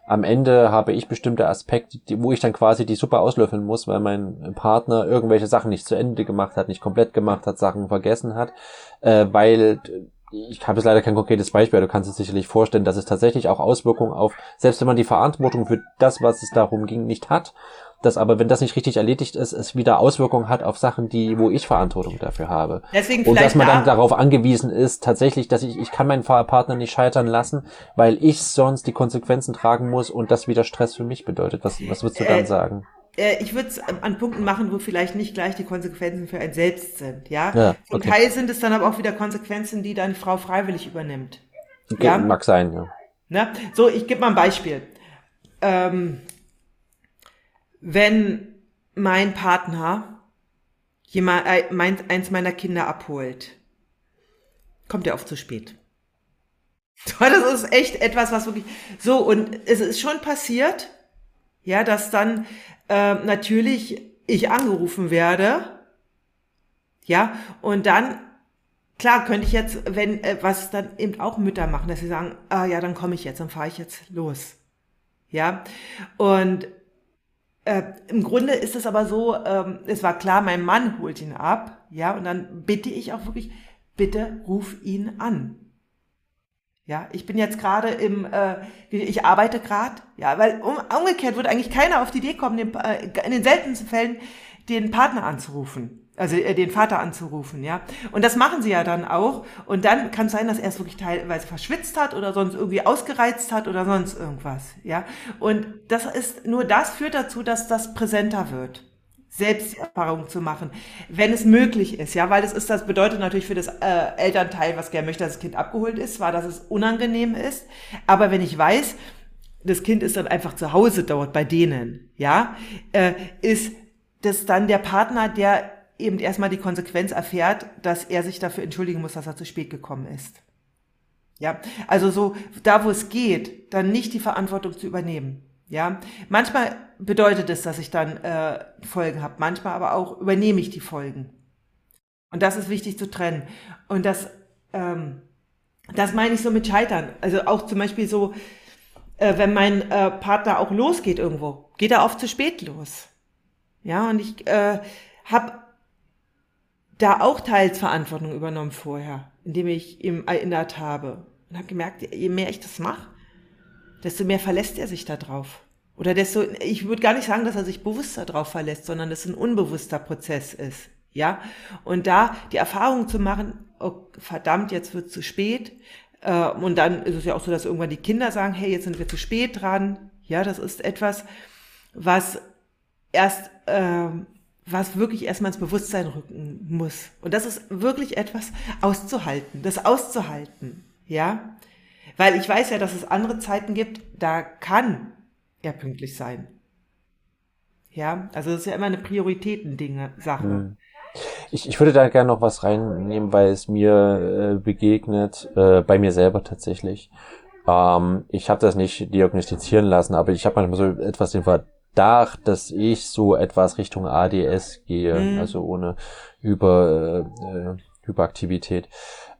A: Am Ende habe ich bestimmte Aspekte, die, wo ich dann quasi die Suppe auslöffeln muss, weil mein Partner irgendwelche Sachen nicht zu Ende gemacht hat, nicht komplett gemacht hat, Sachen vergessen hat, äh, weil ich habe jetzt leider kein konkretes Beispiel, du kannst es sicherlich vorstellen, dass es tatsächlich auch Auswirkungen auf, selbst wenn man die Verantwortung für das, was es darum ging, nicht hat, dass aber, wenn das nicht richtig erledigt ist, es wieder Auswirkungen hat auf Sachen, die, wo ich Verantwortung dafür habe. Deswegen und dass man da dann darauf angewiesen ist, tatsächlich, dass ich, ich kann meinen Partner nicht scheitern lassen, weil ich sonst die Konsequenzen tragen muss und das wieder Stress für mich bedeutet. Was, was würdest du dann äh, sagen?
B: äh, ich würde es an Punkten machen, wo vielleicht nicht gleich die Konsequenzen für ein selbst sind, ja. ja okay. Zum Teil sind es dann aber auch wieder Konsequenzen, die dann die Frau freiwillig übernimmt.
A: Okay, ja? Mag sein, ja.
B: Ne? So, ich gebe mal ein Beispiel. Ähm, wenn mein Partner jemand, äh, mein, eins meiner Kinder abholt, kommt er oft zu spät. Das ist echt etwas, was wirklich so und es ist schon passiert, ja, dass dann äh, natürlich ich angerufen werde. Ja, und dann, klar, könnte ich jetzt, wenn, äh, was dann eben auch Mütter machen, dass sie sagen, ah ja, dann komme ich jetzt, dann fahre ich jetzt los. Ja, und äh, im Grunde ist es aber so, ähm, es war klar, mein Mann holt ihn ab, ja, und dann bitte ich auch wirklich, bitte ruf ihn an. Ja, ich bin jetzt gerade im, äh, ich arbeite gerade, ja, weil um, umgekehrt würde eigentlich keiner auf die Idee kommen, den, äh, in den seltensten Fällen den Partner anzurufen, also äh, den Vater anzurufen, ja. Und das machen sie ja dann auch. Und dann kann es sein, dass er es wirklich teilweise verschwitzt hat oder sonst irgendwie ausgereizt hat oder sonst irgendwas, ja. Und das ist nur das führt dazu, dass das präsenter wird. Selbsterfahrung zu machen, wenn es möglich ist, ja, weil das ist, das bedeutet natürlich für das äh, Elternteil, was gerne möchte, dass das Kind abgeholt ist, zwar, dass es unangenehm ist, aber wenn ich weiß, das Kind ist dann einfach zu Hause dort bei denen, ja, äh, ist das dann der Partner, der eben erstmal die Konsequenz erfährt, dass er sich dafür entschuldigen muss, dass er zu spät gekommen ist. Ja, also so, da wo es geht, dann nicht die Verantwortung zu übernehmen. Ja, manchmal bedeutet es, dass ich dann äh, Folgen habe, manchmal aber auch übernehme ich die Folgen. Und das ist wichtig zu trennen. Und das, ähm, das meine ich so mit Scheitern. Also auch zum Beispiel so, äh, wenn mein äh, Partner auch losgeht irgendwo, geht er oft zu spät los. Ja, und ich äh, habe da auch teils Verantwortung übernommen vorher, indem ich ihm erinnert habe und habe gemerkt, je mehr ich das mache, desto mehr verlässt er sich da drauf. Oder desto, ich würde gar nicht sagen, dass er sich bewusster drauf verlässt, sondern dass es ein unbewusster Prozess ist. Ja, und da die Erfahrung zu machen, oh, verdammt, jetzt wird zu spät. Äh, und dann ist es ja auch so, dass irgendwann die Kinder sagen, hey, jetzt sind wir zu spät dran. Ja, das ist etwas, was erst, äh, was wirklich erstmal ins Bewusstsein rücken muss. Und das ist wirklich etwas auszuhalten, das auszuhalten. Ja, Weil ich weiß ja, dass es andere Zeiten gibt, da kann er pünktlich sein. Ja, also das ist ja immer eine Prioritäten-Dinge-Sache. Hm.
A: Ich, ich würde da gerne noch was reinnehmen, weil es mir äh, begegnet, äh, bei mir selber tatsächlich. Ähm, ich habe das nicht diagnostizieren lassen, aber ich habe manchmal so etwas den Verdacht, dass ich so etwas Richtung ADS gehe, mhm. also ohne Über, äh, Hyperaktivität.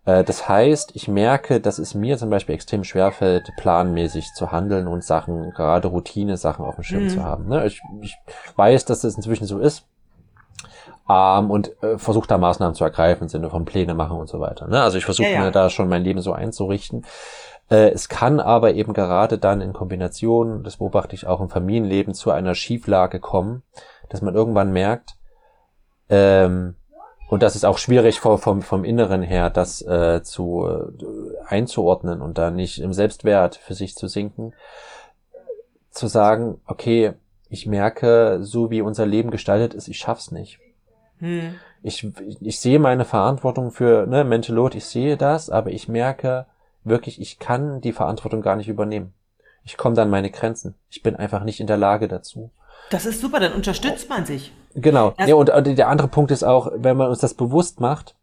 A: Äh, das heißt, ich merke, dass es mir zum Beispiel extrem schwerfällt, planmäßig zu handeln und Sachen, gerade Routine-Sachen auf dem Schirm mhm. zu haben. Ne? Ich, ich weiß, dass das inzwischen so ist ähm, und äh, versuche da Maßnahmen zu ergreifen im Sinne von Pläne machen und so weiter. Ne? Also ich versuche ja, ja. mir da schon mein Leben so einzurichten. Äh, es kann aber eben gerade dann in Kombination, das beobachte ich auch im Familienleben, zu einer Schieflage kommen, dass man irgendwann merkt, ähm, und das ist auch schwierig vom, vom, vom Inneren her, das äh, zu äh, einzuordnen und da nicht im Selbstwert für sich zu sinken, zu sagen, okay, ich merke, so wie unser Leben gestaltet ist, ich schaff's nicht. Hm. Ich, ich sehe meine Verantwortung für ne, Load, ich sehe das, aber ich merke wirklich, ich kann die Verantwortung gar nicht übernehmen. Ich komme dann meine Grenzen. Ich bin einfach nicht in der Lage dazu.
B: Das ist super, dann unterstützt man sich.
A: Genau. ja, und, und der andere Punkt ist auch, wenn man uns das bewusst macht,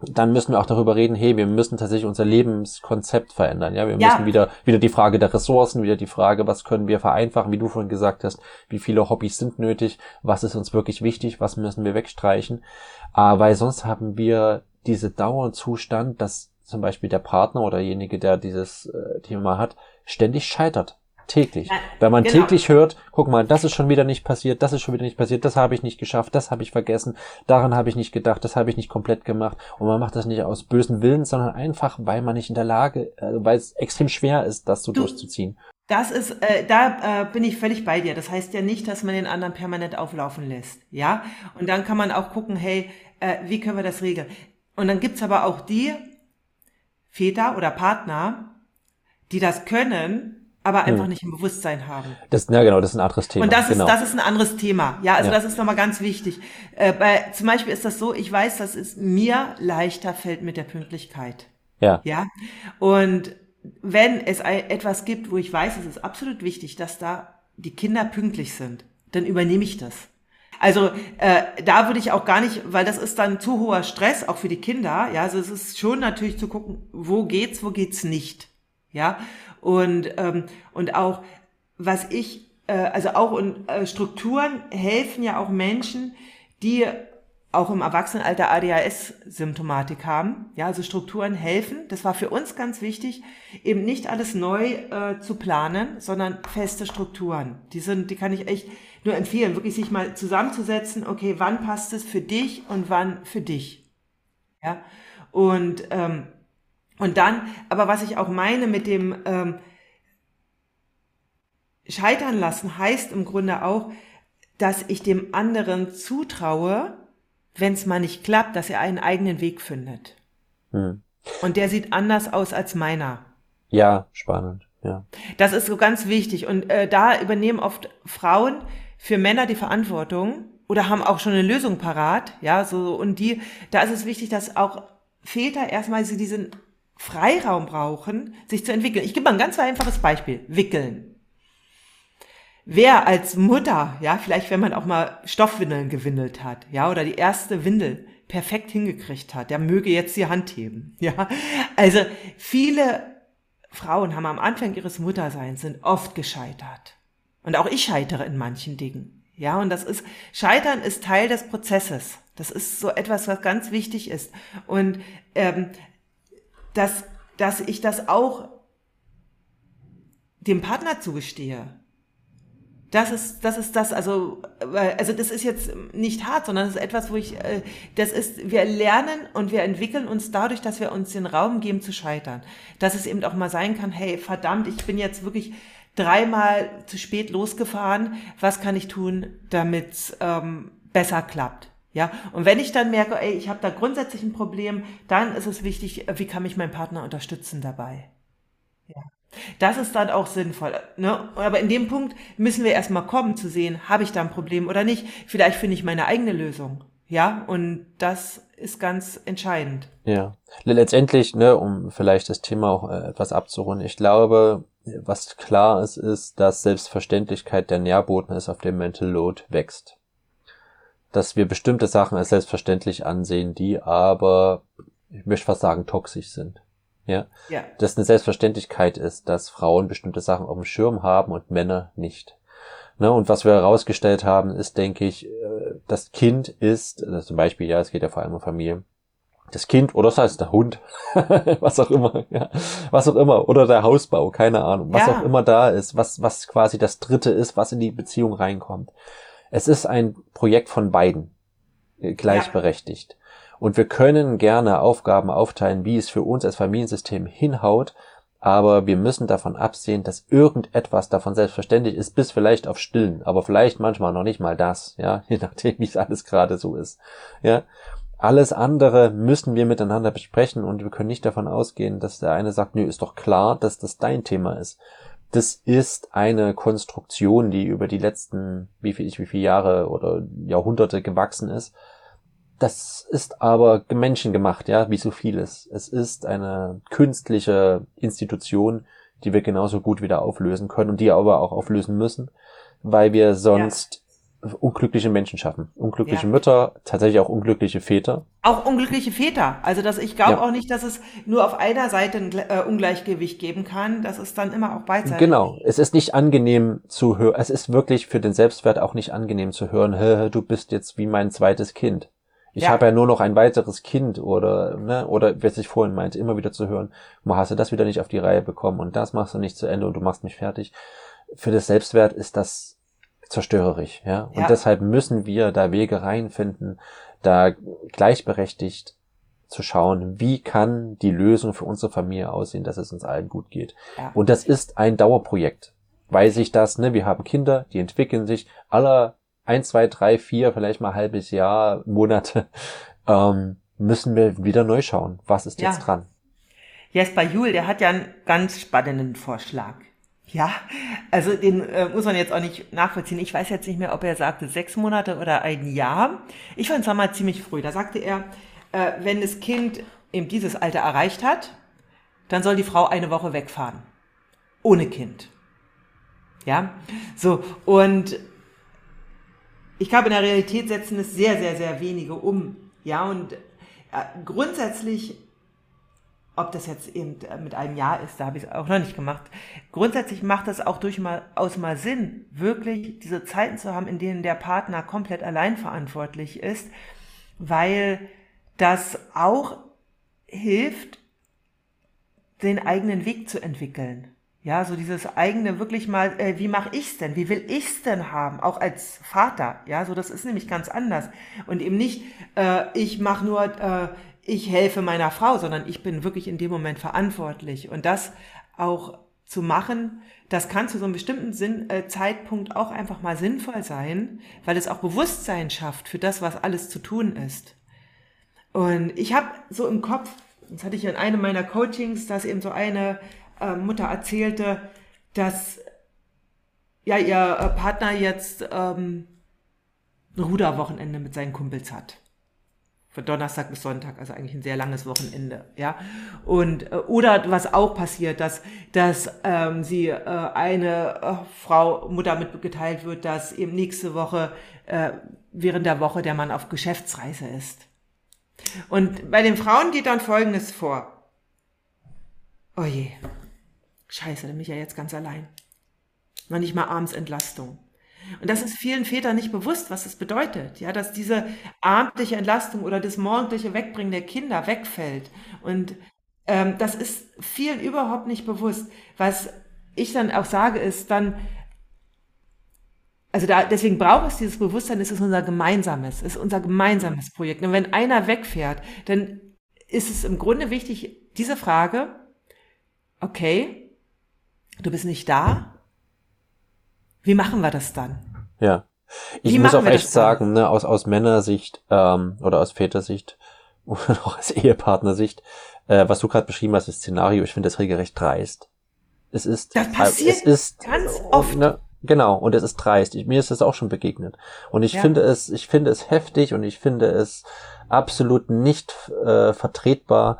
A: dann müssen wir auch darüber reden, hey, wir müssen tatsächlich unser Lebenskonzept verändern. Ja, wir ja. müssen wieder, wieder die Frage der Ressourcen, wieder die Frage, was können wir vereinfachen, wie du vorhin gesagt hast, wie viele Hobbys sind nötig, was ist uns wirklich wichtig, was müssen wir wegstreichen. Äh, weil sonst haben wir diese Dauerzustand, dass zum Beispiel der Partner oder derjenige, der dieses äh, Thema hat, ständig scheitert täglich. Ja, Wenn man genau. täglich hört, guck mal, das ist schon wieder nicht passiert, das ist schon wieder nicht passiert, das habe ich nicht geschafft, das habe ich vergessen, daran habe ich nicht gedacht, das habe ich nicht komplett gemacht. Und man macht das nicht aus bösen Willen, sondern einfach, weil man nicht in der Lage, äh, weil es extrem schwer ist, das so du, durchzuziehen.
B: Das ist, äh, da äh, bin ich völlig bei dir. Das heißt ja nicht, dass man den anderen permanent auflaufen lässt. Ja? Und dann kann man auch gucken, hey, äh, wie können wir das regeln? Und dann gibt's aber auch die Väter oder Partner, die das können, aber einfach hm. nicht im Bewusstsein haben.
A: Das, ja genau, das ist ein anderes Thema.
B: Und das
A: genau.
B: ist, das ist ein anderes Thema. Ja, also ja. das ist nochmal ganz wichtig. Äh, bei, zum Beispiel ist das so, ich weiß, dass es mir leichter fällt mit der Pünktlichkeit.
A: Ja.
B: Ja. Und wenn es etwas gibt, wo ich weiß, es ist absolut wichtig, dass da die Kinder pünktlich sind, dann übernehme ich das. Also äh, da würde ich auch gar nicht, weil das ist dann zu hoher Stress, auch für die Kinder. Ja, also es ist schon natürlich zu gucken, wo geht's, wo geht's nicht. Ja, und, ähm, und auch, was ich, äh, also auch und, äh, Strukturen helfen ja auch Menschen, die auch im Erwachsenenalter ADHS-Symptomatik haben. Ja, also Strukturen helfen. Das war für uns ganz wichtig, eben nicht alles neu äh, zu planen, sondern feste Strukturen. Die sind, die kann ich echt nur empfehlen, wirklich sich mal zusammenzusetzen. Okay, wann passt es für dich und wann für dich? Ja, und ähm, und dann, aber was ich auch meine mit dem ähm, Scheitern lassen, heißt im Grunde auch, dass ich dem anderen zutraue, wenn es mal nicht klappt, dass er einen eigenen Weg findet. Hm. Und der sieht anders aus als meiner.
A: Ja, spannend. Ja.
B: Das ist so ganz wichtig. Und äh, da übernehmen oft Frauen für Männer die Verantwortung oder haben auch schon eine Lösung parat. Ja, so und die, da ist es wichtig, dass auch Väter erstmal sie diesen Freiraum brauchen, sich zu entwickeln. Ich gebe mal ein ganz einfaches Beispiel. Wickeln. Wer als Mutter, ja, vielleicht wenn man auch mal Stoffwindeln gewindelt hat, ja, oder die erste Windel perfekt hingekriegt hat, der möge jetzt die Hand heben, ja. Also viele Frauen haben am Anfang ihres Mutterseins sind oft gescheitert. Und auch ich scheitere in manchen Dingen. Ja, und das ist, Scheitern ist Teil des Prozesses. Das ist so etwas, was ganz wichtig ist. Und ähm, dass, dass ich das auch dem Partner zugestehe. Das ist, das ist das, also, also das ist jetzt nicht hart, sondern das ist etwas, wo ich, äh, das ist, wir lernen und wir entwickeln uns dadurch, dass wir uns den Raum geben zu scheitern. Dass es eben auch mal sein kann, hey, verdammt, ich bin jetzt wirklich dreimal zu spät losgefahren, was kann ich tun, damit es ähm, besser klappt? Ja, und wenn ich dann merke, ey, ich habe da grundsätzlich ein Problem, dann ist es wichtig, wie kann mich mein Partner unterstützen dabei? Das ist dann auch sinnvoll. Ne? Aber in dem Punkt müssen wir erstmal kommen zu sehen, habe ich da ein Problem oder nicht. Vielleicht finde ich meine eigene Lösung. Ja, und das ist ganz entscheidend.
A: Ja. Letztendlich, ne, um vielleicht das Thema auch äh, etwas abzurunden, ich glaube, was klar ist, ist, dass Selbstverständlichkeit der Nährboden ist, auf dem Mental Load wächst. Dass wir bestimmte Sachen als selbstverständlich ansehen, die aber, ich möchte fast sagen, toxisch sind. Ja. ja. Dass eine Selbstverständlichkeit ist, dass Frauen bestimmte Sachen auf dem Schirm haben und Männer nicht. Ne, und was wir herausgestellt haben, ist, denke ich, äh, das Kind ist, also zum Beispiel, ja, es geht ja vor allem um Familie, das Kind oder das heißt der Hund, was auch immer, ja, was auch immer, oder der Hausbau, keine Ahnung, was ja. auch immer da ist, was, was quasi das Dritte ist, was in die Beziehung reinkommt. Es ist ein Projekt von beiden, äh, gleichberechtigt. Ja. Und wir können gerne Aufgaben aufteilen, wie es für uns als Familiensystem hinhaut, aber wir müssen davon absehen, dass irgendetwas davon selbstverständlich ist, bis vielleicht auf Stillen, aber vielleicht manchmal noch nicht mal das, ja, je nachdem, wie es alles gerade so ist, ja. Alles andere müssen wir miteinander besprechen und wir können nicht davon ausgehen, dass der eine sagt, nö, ist doch klar, dass das dein Thema ist. Das ist eine Konstruktion, die über die letzten, wie viel, wie viele Jahre oder Jahrhunderte gewachsen ist das ist aber menschengemacht, ja, wie so vieles. Es ist eine künstliche Institution, die wir genauso gut wieder auflösen können und die aber auch auflösen müssen, weil wir sonst ja. unglückliche Menschen schaffen. Unglückliche ja. Mütter, tatsächlich auch unglückliche Väter.
B: Auch unglückliche Väter. Also dass ich glaube ja. auch nicht, dass es nur auf einer Seite ein äh, Ungleichgewicht geben kann. Das ist dann immer auch beidseitig.
A: Genau. Es ist nicht angenehm zu hören. Es ist wirklich für den Selbstwert auch nicht angenehm zu hören, du bist jetzt wie mein zweites Kind. Ich ja. habe ja nur noch ein weiteres Kind oder, ne, oder was ich vorhin meinte, immer wieder zu hören, hast du das wieder nicht auf die Reihe bekommen und das machst du nicht zu Ende und du machst mich fertig. Für das Selbstwert ist das zerstörerisch, ja. Und ja. deshalb müssen wir da Wege reinfinden, da gleichberechtigt zu schauen, wie kann die Lösung für unsere Familie aussehen, dass es uns allen gut geht. Ja. Und das ist ein Dauerprojekt, weil sich das, ne, wir haben Kinder, die entwickeln sich aller ein, zwei, drei, vier, vielleicht mal halbes Jahr, Monate, ähm, müssen wir wieder neu schauen. Was ist ja. jetzt dran?
B: Jesper Juhl, der hat ja einen ganz spannenden Vorschlag. Ja, also den äh, muss man jetzt auch nicht nachvollziehen. Ich weiß jetzt nicht mehr, ob er sagte sechs Monate oder ein Jahr. Ich fand es mal ziemlich früh. Da sagte er, äh, wenn das Kind eben dieses Alter erreicht hat, dann soll die Frau eine Woche wegfahren. Ohne Kind. Ja, so. Und ich glaube, in der Realität setzen es sehr, sehr, sehr wenige um. Ja, und äh, grundsätzlich, ob das jetzt eben äh, mit einem Jahr ist, da habe ich es auch noch nicht gemacht. Grundsätzlich macht das auch durchaus mal Sinn, wirklich diese Zeiten zu haben, in denen der Partner komplett allein verantwortlich ist, weil das auch hilft, den eigenen Weg zu entwickeln. Ja, so dieses eigene wirklich mal, äh, wie mache ich's denn? Wie will ich's denn haben? Auch als Vater. Ja, so das ist nämlich ganz anders. Und eben nicht, äh, ich mache nur, äh, ich helfe meiner Frau, sondern ich bin wirklich in dem Moment verantwortlich. Und das auch zu machen, das kann zu so einem bestimmten Sinn, äh, Zeitpunkt auch einfach mal sinnvoll sein, weil es auch Bewusstsein schafft für das, was alles zu tun ist. Und ich habe so im Kopf, das hatte ich in einem meiner Coachings, dass eben so eine äh, Mutter erzählte, dass ja ihr äh, Partner jetzt ähm, ein Ruderwochenende mit seinen Kumpels hat. Von Donnerstag bis Sonntag, also eigentlich ein sehr langes Wochenende, ja. Und äh, oder was auch passiert, dass dass ähm, sie äh, eine äh, Frau Mutter mitgeteilt wird, dass eben nächste Woche äh, während der Woche der Mann auf Geschäftsreise ist. Und bei den Frauen geht dann Folgendes vor. Oh je, Scheiße, dann bin ich ja jetzt ganz allein. Noch nicht mal abends Entlastung. Und das ist vielen Vätern nicht bewusst, was das bedeutet, ja, dass diese abendliche Entlastung oder das morgendliche Wegbringen der Kinder wegfällt. Und ähm, das ist vielen überhaupt nicht bewusst. Was ich dann auch sage, ist dann, also da, deswegen braucht es dieses Bewusstsein, es ist unser gemeinsames, es ist unser gemeinsames Projekt. Und wenn einer wegfährt, dann ist es im Grunde wichtig, diese Frage, okay, du bist nicht da. Wie machen wir das dann?
A: Ja. Ich Wie muss auch echt sagen, ne, aus, aus Männersicht ähm, oder aus Vätersicht oder auch aus Ehepartnersicht, äh, was du gerade beschrieben hast, das Szenario, ich finde das regelrecht dreist. Es ist,
B: das passiert
A: es ist,
B: ganz oft. Ne,
A: Genau, und es ist dreist. Ich, mir ist das auch schon begegnet. Und ich ja. finde es, ich finde es heftig und ich finde es absolut nicht äh, vertretbar,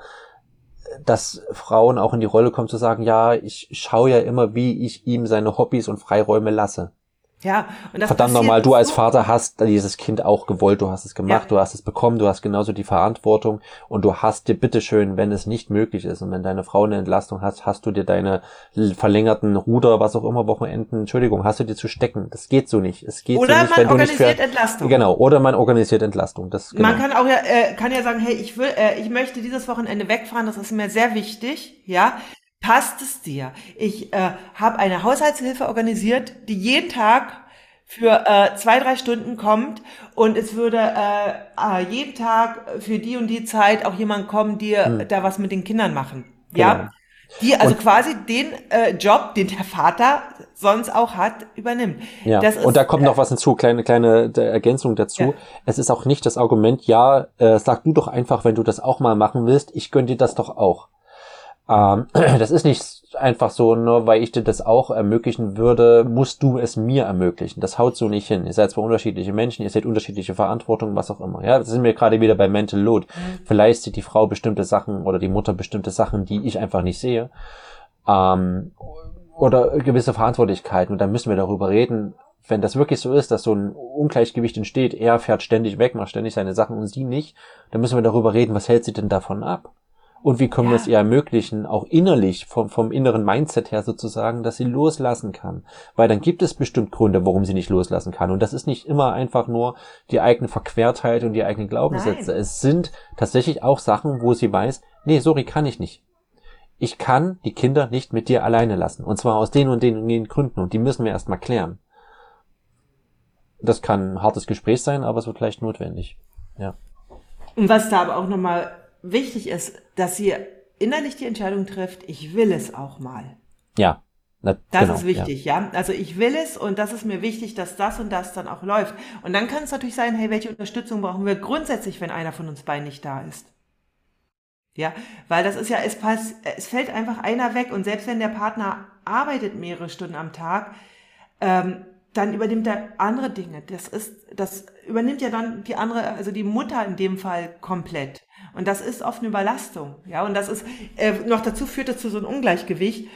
A: dass Frauen auch in die Rolle kommen zu sagen, ja, ich schaue ja immer, wie ich ihm seine Hobbys und Freiräume lasse.
B: Ja,
A: und das Verdammt nochmal, du als Vater hast dieses Kind auch gewollt, du hast es gemacht, ja. du hast es bekommen, du hast genauso die Verantwortung und du hast dir bitteschön, wenn es nicht möglich ist und wenn deine Frau eine Entlastung hat, hast du dir deine verlängerten Ruder, was auch immer, Wochenenden, Entschuldigung, hast du dir zu stecken. Das geht so nicht. Es geht
B: oder
A: so nicht,
B: wenn du nicht für, Entlastung.
A: Genau, oder man organisiert Entlastung. Das, genau.
B: Man kann auch ja, äh, kann ja sagen, hey, ich will, äh, ich möchte dieses Wochenende wegfahren, das ist mir sehr wichtig, ja. Passt es dir? Ich äh, habe eine Haushaltshilfe organisiert, die jeden Tag für äh, zwei, drei Stunden kommt und es würde äh, äh, jeden Tag für die und die Zeit auch jemand kommen, die hm. da was mit den Kindern machen. Ja. Genau. Die also und, quasi den äh, Job, den der Vater sonst auch hat, übernimmt.
A: Ja, ist, und da kommt noch was hinzu, kleine, kleine Ergänzung dazu. Ja. Es ist auch nicht das Argument, ja, äh, sag du doch einfach, wenn du das auch mal machen willst, ich gönn dir das doch auch. Ähm, das ist nicht einfach so, nur weil ich dir das auch ermöglichen würde, musst du es mir ermöglichen. Das haut so nicht hin. Ihr seid zwar unterschiedliche Menschen, ihr seht unterschiedliche Verantwortung, was auch immer. Ja, das sind wir gerade wieder bei Mental Load. Mhm. Vielleicht sieht die Frau bestimmte Sachen oder die Mutter bestimmte Sachen, die ich einfach nicht sehe. Ähm, oder gewisse Verantwortlichkeiten. Und dann müssen wir darüber reden, wenn das wirklich so ist, dass so ein Ungleichgewicht entsteht, er fährt ständig weg, macht ständig seine Sachen und sie nicht, dann müssen wir darüber reden, was hält sie denn davon ab? Und wie können ja. wir es ihr ermöglichen, auch innerlich, vom, vom inneren Mindset her sozusagen, dass sie loslassen kann. Weil dann gibt es bestimmt Gründe, warum sie nicht loslassen kann. Und das ist nicht immer einfach nur die eigene Verquertheit und die eigenen Glaubenssätze. Nein. Es sind tatsächlich auch Sachen, wo sie weiß, nee, sorry, kann ich nicht. Ich kann die Kinder nicht mit dir alleine lassen. Und zwar aus den und den und den Gründen. Und die müssen wir erstmal klären. Das kann ein hartes Gespräch sein, aber es wird vielleicht notwendig. Ja.
B: Und was da aber auch nochmal wichtig ist, dass sie innerlich die Entscheidung trifft, ich will es auch mal.
A: Ja.
B: Na, das genau, ist wichtig, ja. ja. Also ich will es und das ist mir wichtig, dass das und das dann auch läuft. Und dann kann es natürlich sein, hey, welche Unterstützung brauchen wir grundsätzlich, wenn einer von uns beiden nicht da ist? Ja, weil das ist ja, es, pass, es fällt einfach einer weg und selbst wenn der Partner arbeitet mehrere Stunden am Tag, ähm, dann übernimmt er andere Dinge. Das ist, das übernimmt ja dann die andere, also die Mutter in dem Fall komplett. Und das ist oft eine Überlastung. Ja, und das ist, äh, noch dazu führt es zu so einem Ungleichgewicht.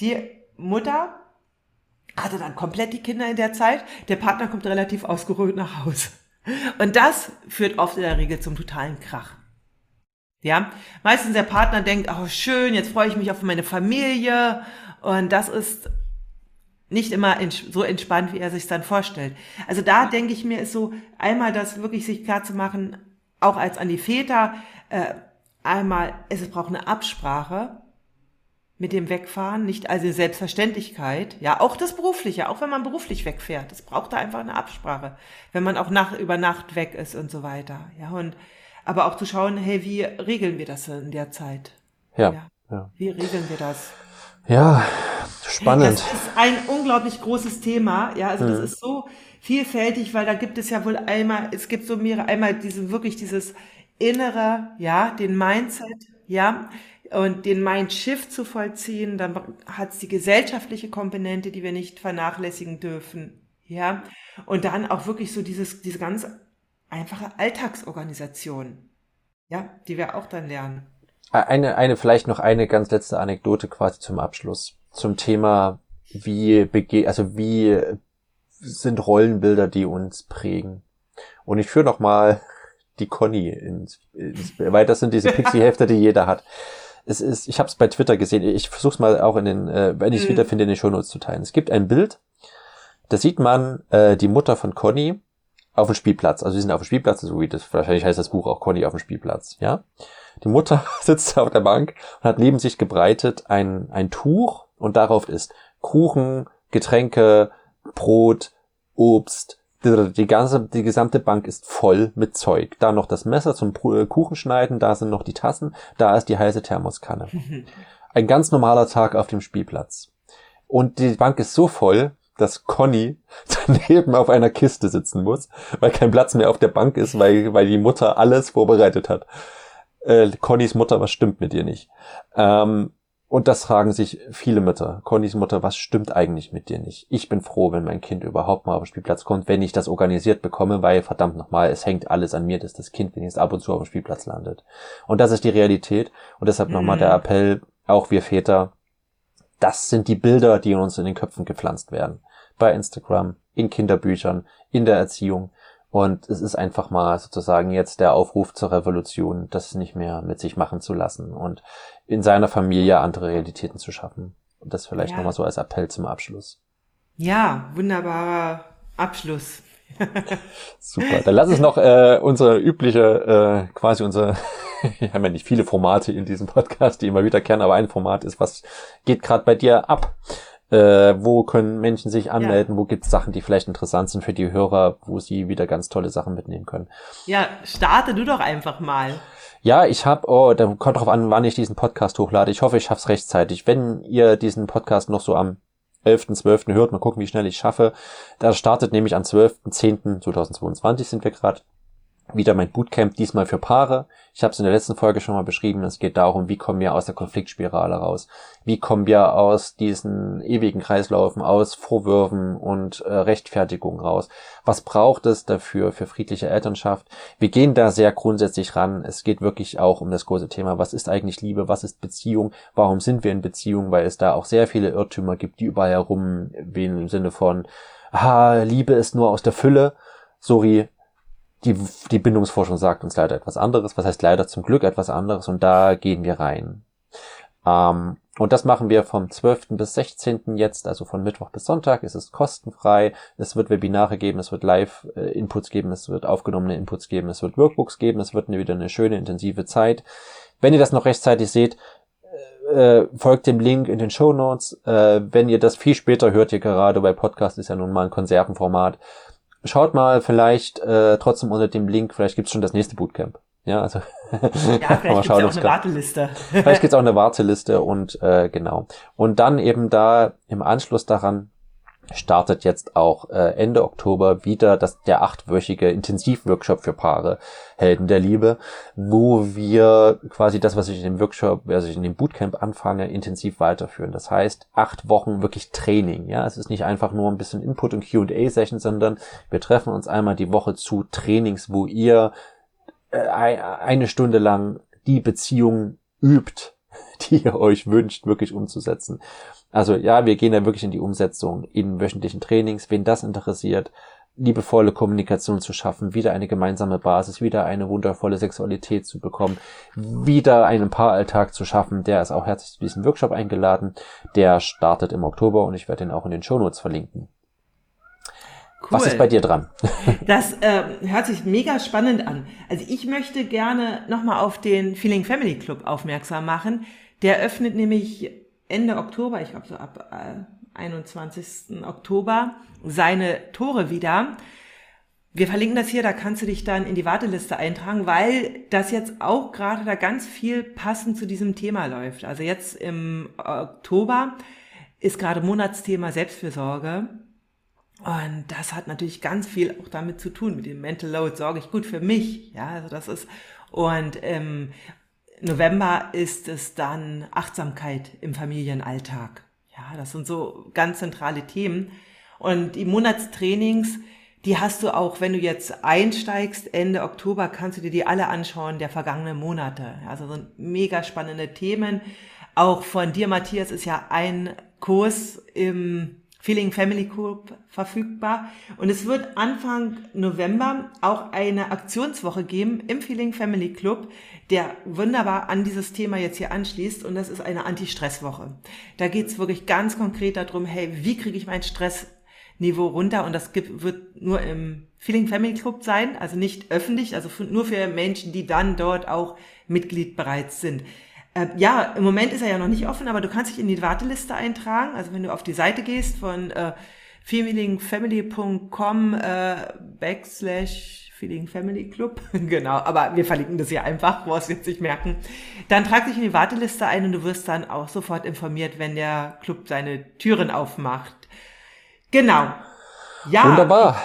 B: Die Mutter hatte dann komplett die Kinder in der Zeit. Der Partner kommt relativ ausgeruht nach Hause. Und das führt oft in der Regel zum totalen Krach. Ja, meistens der Partner denkt, oh schön, jetzt freue ich mich auf meine Familie. Und das ist nicht immer so entspannt, wie er sich dann vorstellt. Also da denke ich mir, ist so einmal das wirklich sich klar zu machen, auch als an die Väter, äh, einmal, es braucht eine Absprache mit dem Wegfahren, nicht also Selbstverständlichkeit, ja, auch das Berufliche, auch wenn man beruflich wegfährt, es braucht da einfach eine Absprache, wenn man auch nach, über Nacht weg ist und so weiter, ja, und, aber auch zu schauen, hey, wie regeln wir das in der Zeit?
A: Ja. ja. ja.
B: Wie regeln wir das?
A: Ja, spannend.
B: Das ist ein unglaublich großes Thema, ja, also das mhm. ist so, vielfältig, weil da gibt es ja wohl einmal, es gibt so mehrere, einmal diese, wirklich dieses innere, ja, den Mindset, ja, und den Mindshift zu vollziehen, dann hat es die gesellschaftliche Komponente, die wir nicht vernachlässigen dürfen, ja, und dann auch wirklich so dieses, diese ganz einfache Alltagsorganisation, ja, die wir auch dann lernen.
A: Eine, eine, vielleicht noch eine ganz letzte Anekdote quasi zum Abschluss zum Thema, wie bege also wie sind Rollenbilder, die uns prägen. Und ich führe noch mal die Conny ins, ins weil das sind diese Pixie-Hefte, die jeder hat. Es ist, ich habe es bei Twitter gesehen. Ich versuche es mal auch in den, äh, wenn ich es mhm. wiederfinde, in den Shownotes zu teilen. Es gibt ein Bild, da sieht man äh, die Mutter von Conny auf dem Spielplatz. Also sie sind auf dem Spielplatz, so wie das wahrscheinlich heißt das Buch auch Conny auf dem Spielplatz. Ja, die Mutter sitzt auf der Bank und hat neben sich gebreitet ein ein Tuch und darauf ist Kuchen, Getränke, Brot, Obst, die ganze, die gesamte Bank ist voll mit Zeug. Da noch das Messer zum äh, Kuchenschneiden, da sind noch die Tassen, da ist die heiße Thermoskanne. Ein ganz normaler Tag auf dem Spielplatz. Und die Bank ist so voll, dass Conny daneben auf einer Kiste sitzen muss, weil kein Platz mehr auf der Bank ist, weil, weil die Mutter alles vorbereitet hat. Äh, Connys Mutter, was stimmt mit ihr nicht? Ähm, und das fragen sich viele Mütter. Connys Mutter, was stimmt eigentlich mit dir nicht? Ich bin froh, wenn mein Kind überhaupt mal auf den Spielplatz kommt, wenn ich das organisiert bekomme, weil verdammt nochmal, es hängt alles an mir, dass das Kind wenigstens ab und zu auf dem Spielplatz landet. Und das ist die Realität. Und deshalb mhm. nochmal der Appell, auch wir Väter, das sind die Bilder, die uns in den Köpfen gepflanzt werden. Bei Instagram, in Kinderbüchern, in der Erziehung. Und es ist einfach mal sozusagen jetzt der Aufruf zur Revolution, das nicht mehr mit sich machen zu lassen und in seiner Familie andere Realitäten zu schaffen. Und das vielleicht ja. nochmal so als Appell zum Abschluss.
B: Ja, wunderbarer Abschluss.
A: Super. Dann lass uns noch äh, unsere übliche, äh, quasi unsere, wir haben ja nicht viele Formate in diesem Podcast, die immer wieder kennen, aber ein Format ist, was geht gerade bei dir ab? Äh, wo können Menschen sich anmelden? Ja. Wo gibt es Sachen, die vielleicht interessant sind für die Hörer, wo sie wieder ganz tolle Sachen mitnehmen können?
B: Ja, starte du doch einfach mal.
A: Ja, ich habe, oh, da kommt drauf an, wann ich diesen Podcast hochlade. Ich hoffe, ich schaff's rechtzeitig. Wenn ihr diesen Podcast noch so am 11.12. hört, mal gucken, wie schnell ich schaffe. Da startet nämlich am 12.10.2022 sind wir gerade wieder mein Bootcamp, diesmal für Paare. Ich habe es in der letzten Folge schon mal beschrieben. Es geht darum, wie kommen wir aus der Konfliktspirale raus? Wie kommen wir aus diesen ewigen Kreislaufen, aus Vorwürfen und äh, Rechtfertigung raus? Was braucht es dafür für friedliche Elternschaft? Wir gehen da sehr grundsätzlich ran. Es geht wirklich auch um das große Thema, was ist eigentlich Liebe, was ist Beziehung, warum sind wir in Beziehung, weil es da auch sehr viele Irrtümer gibt, die überall herum wehen im Sinne von, ah, Liebe ist nur aus der Fülle. Sorry, die, die Bindungsforschung sagt uns leider etwas anderes. Was heißt leider zum Glück etwas anderes? Und da gehen wir rein. Ähm, und das machen wir vom 12. bis 16. jetzt, also von Mittwoch bis Sonntag. Es ist kostenfrei. Es wird Webinare geben, es wird Live-Inputs geben, es wird aufgenommene Inputs geben, es wird Workbooks geben, es wird wieder eine schöne, intensive Zeit. Wenn ihr das noch rechtzeitig seht, äh, folgt dem Link in den Show Notes. Äh, wenn ihr das viel später hört, ihr gerade, weil Podcast ist ja nun mal ein Konservenformat, schaut mal vielleicht äh, trotzdem unter dem Link, vielleicht gibt's schon das nächste Bootcamp. Ja, also
B: ja, vielleicht gibt's schauen, ja auch eine Warteliste.
A: vielleicht gibt's auch eine Warteliste und äh, genau. Und dann eben da im Anschluss daran startet jetzt auch äh, Ende Oktober wieder das, der achtwöchige Intensivworkshop für Paare Helden der Liebe, wo wir quasi das, was ich in dem Workshop, also ich in dem Bootcamp anfange, intensiv weiterführen. Das heißt, acht Wochen wirklich Training. Ja, es ist nicht einfach nur ein bisschen Input und Q&A-Session, sondern wir treffen uns einmal die Woche zu Trainings, wo ihr äh, eine Stunde lang die Beziehung übt, die ihr euch wünscht, wirklich umzusetzen. Also ja, wir gehen da wirklich in die Umsetzung in wöchentlichen Trainings, wen das interessiert, liebevolle Kommunikation zu schaffen, wieder eine gemeinsame Basis, wieder eine wundervolle Sexualität zu bekommen, wieder einen Paaralltag zu schaffen, der ist auch herzlich zu diesem Workshop eingeladen. Der startet im Oktober und ich werde den auch in den Shownotes verlinken. Cool. Was ist bei dir dran?
B: Das äh, hört sich mega spannend an. Also ich möchte gerne nochmal auf den Feeling Family Club aufmerksam machen. Der öffnet nämlich Ende Oktober, ich glaube so ab äh, 21. Oktober, seine Tore wieder. Wir verlinken das hier, da kannst du dich dann in die Warteliste eintragen, weil das jetzt auch gerade da ganz viel passend zu diesem Thema läuft. Also jetzt im Oktober ist gerade Monatsthema Selbstfürsorge. Und das hat natürlich ganz viel auch damit zu tun, mit dem Mental Load. Sorge ich gut für mich. Ja, also das ist, und im November ist es dann Achtsamkeit im Familienalltag. Ja, das sind so ganz zentrale Themen. Und die Monatstrainings, die hast du auch, wenn du jetzt einsteigst, Ende Oktober, kannst du dir die alle anschauen der vergangenen Monate. Also so mega spannende Themen. Auch von dir, Matthias, ist ja ein Kurs im Feeling Family Club verfügbar. Und es wird Anfang November auch eine Aktionswoche geben im Feeling Family Club, der wunderbar an dieses Thema jetzt hier anschließt. Und das ist eine Anti-Stress-Woche. Da geht es wirklich ganz konkret darum, hey, wie kriege ich mein Stressniveau runter? Und das gibt, wird nur im Feeling Family Club sein, also nicht öffentlich, also nur für Menschen, die dann dort auch Mitglied bereits sind. Äh, ja, im Moment ist er ja noch nicht offen, aber du kannst dich in die Warteliste eintragen. Also wenn du auf die Seite gehst von äh, feelingfamily.com äh, backslash Feeling Family Club, genau, aber wir verlinken das hier einfach, wo es jetzt nicht merken. Dann trag dich in die Warteliste ein und du wirst dann auch sofort informiert, wenn der Club seine Türen aufmacht. Genau.
A: Ja. Wunderbar.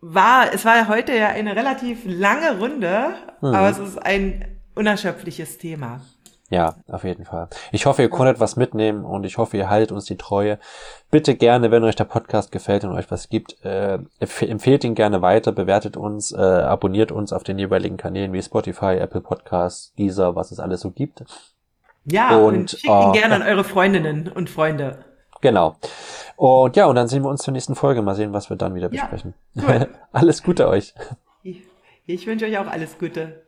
B: War, es war heute ja eine relativ lange Runde, mhm. aber es ist ein unerschöpfliches Thema.
A: Ja, auf jeden Fall. Ich hoffe, ihr konntet was mitnehmen und ich hoffe, ihr haltet uns die Treue. Bitte gerne, wenn euch der Podcast gefällt und euch was gibt, äh, empfehlt ihn gerne weiter, bewertet uns, äh, abonniert uns auf den jeweiligen Kanälen wie Spotify, Apple Podcasts, dieser, was es alles so gibt.
B: Ja, und, und schickt ihn äh, gerne an eure Freundinnen und Freunde.
A: Genau. Und ja, und dann sehen wir uns zur nächsten Folge. Mal sehen, was wir dann wieder besprechen. Ja, cool. alles Gute euch.
B: Ich, ich wünsche euch auch alles Gute.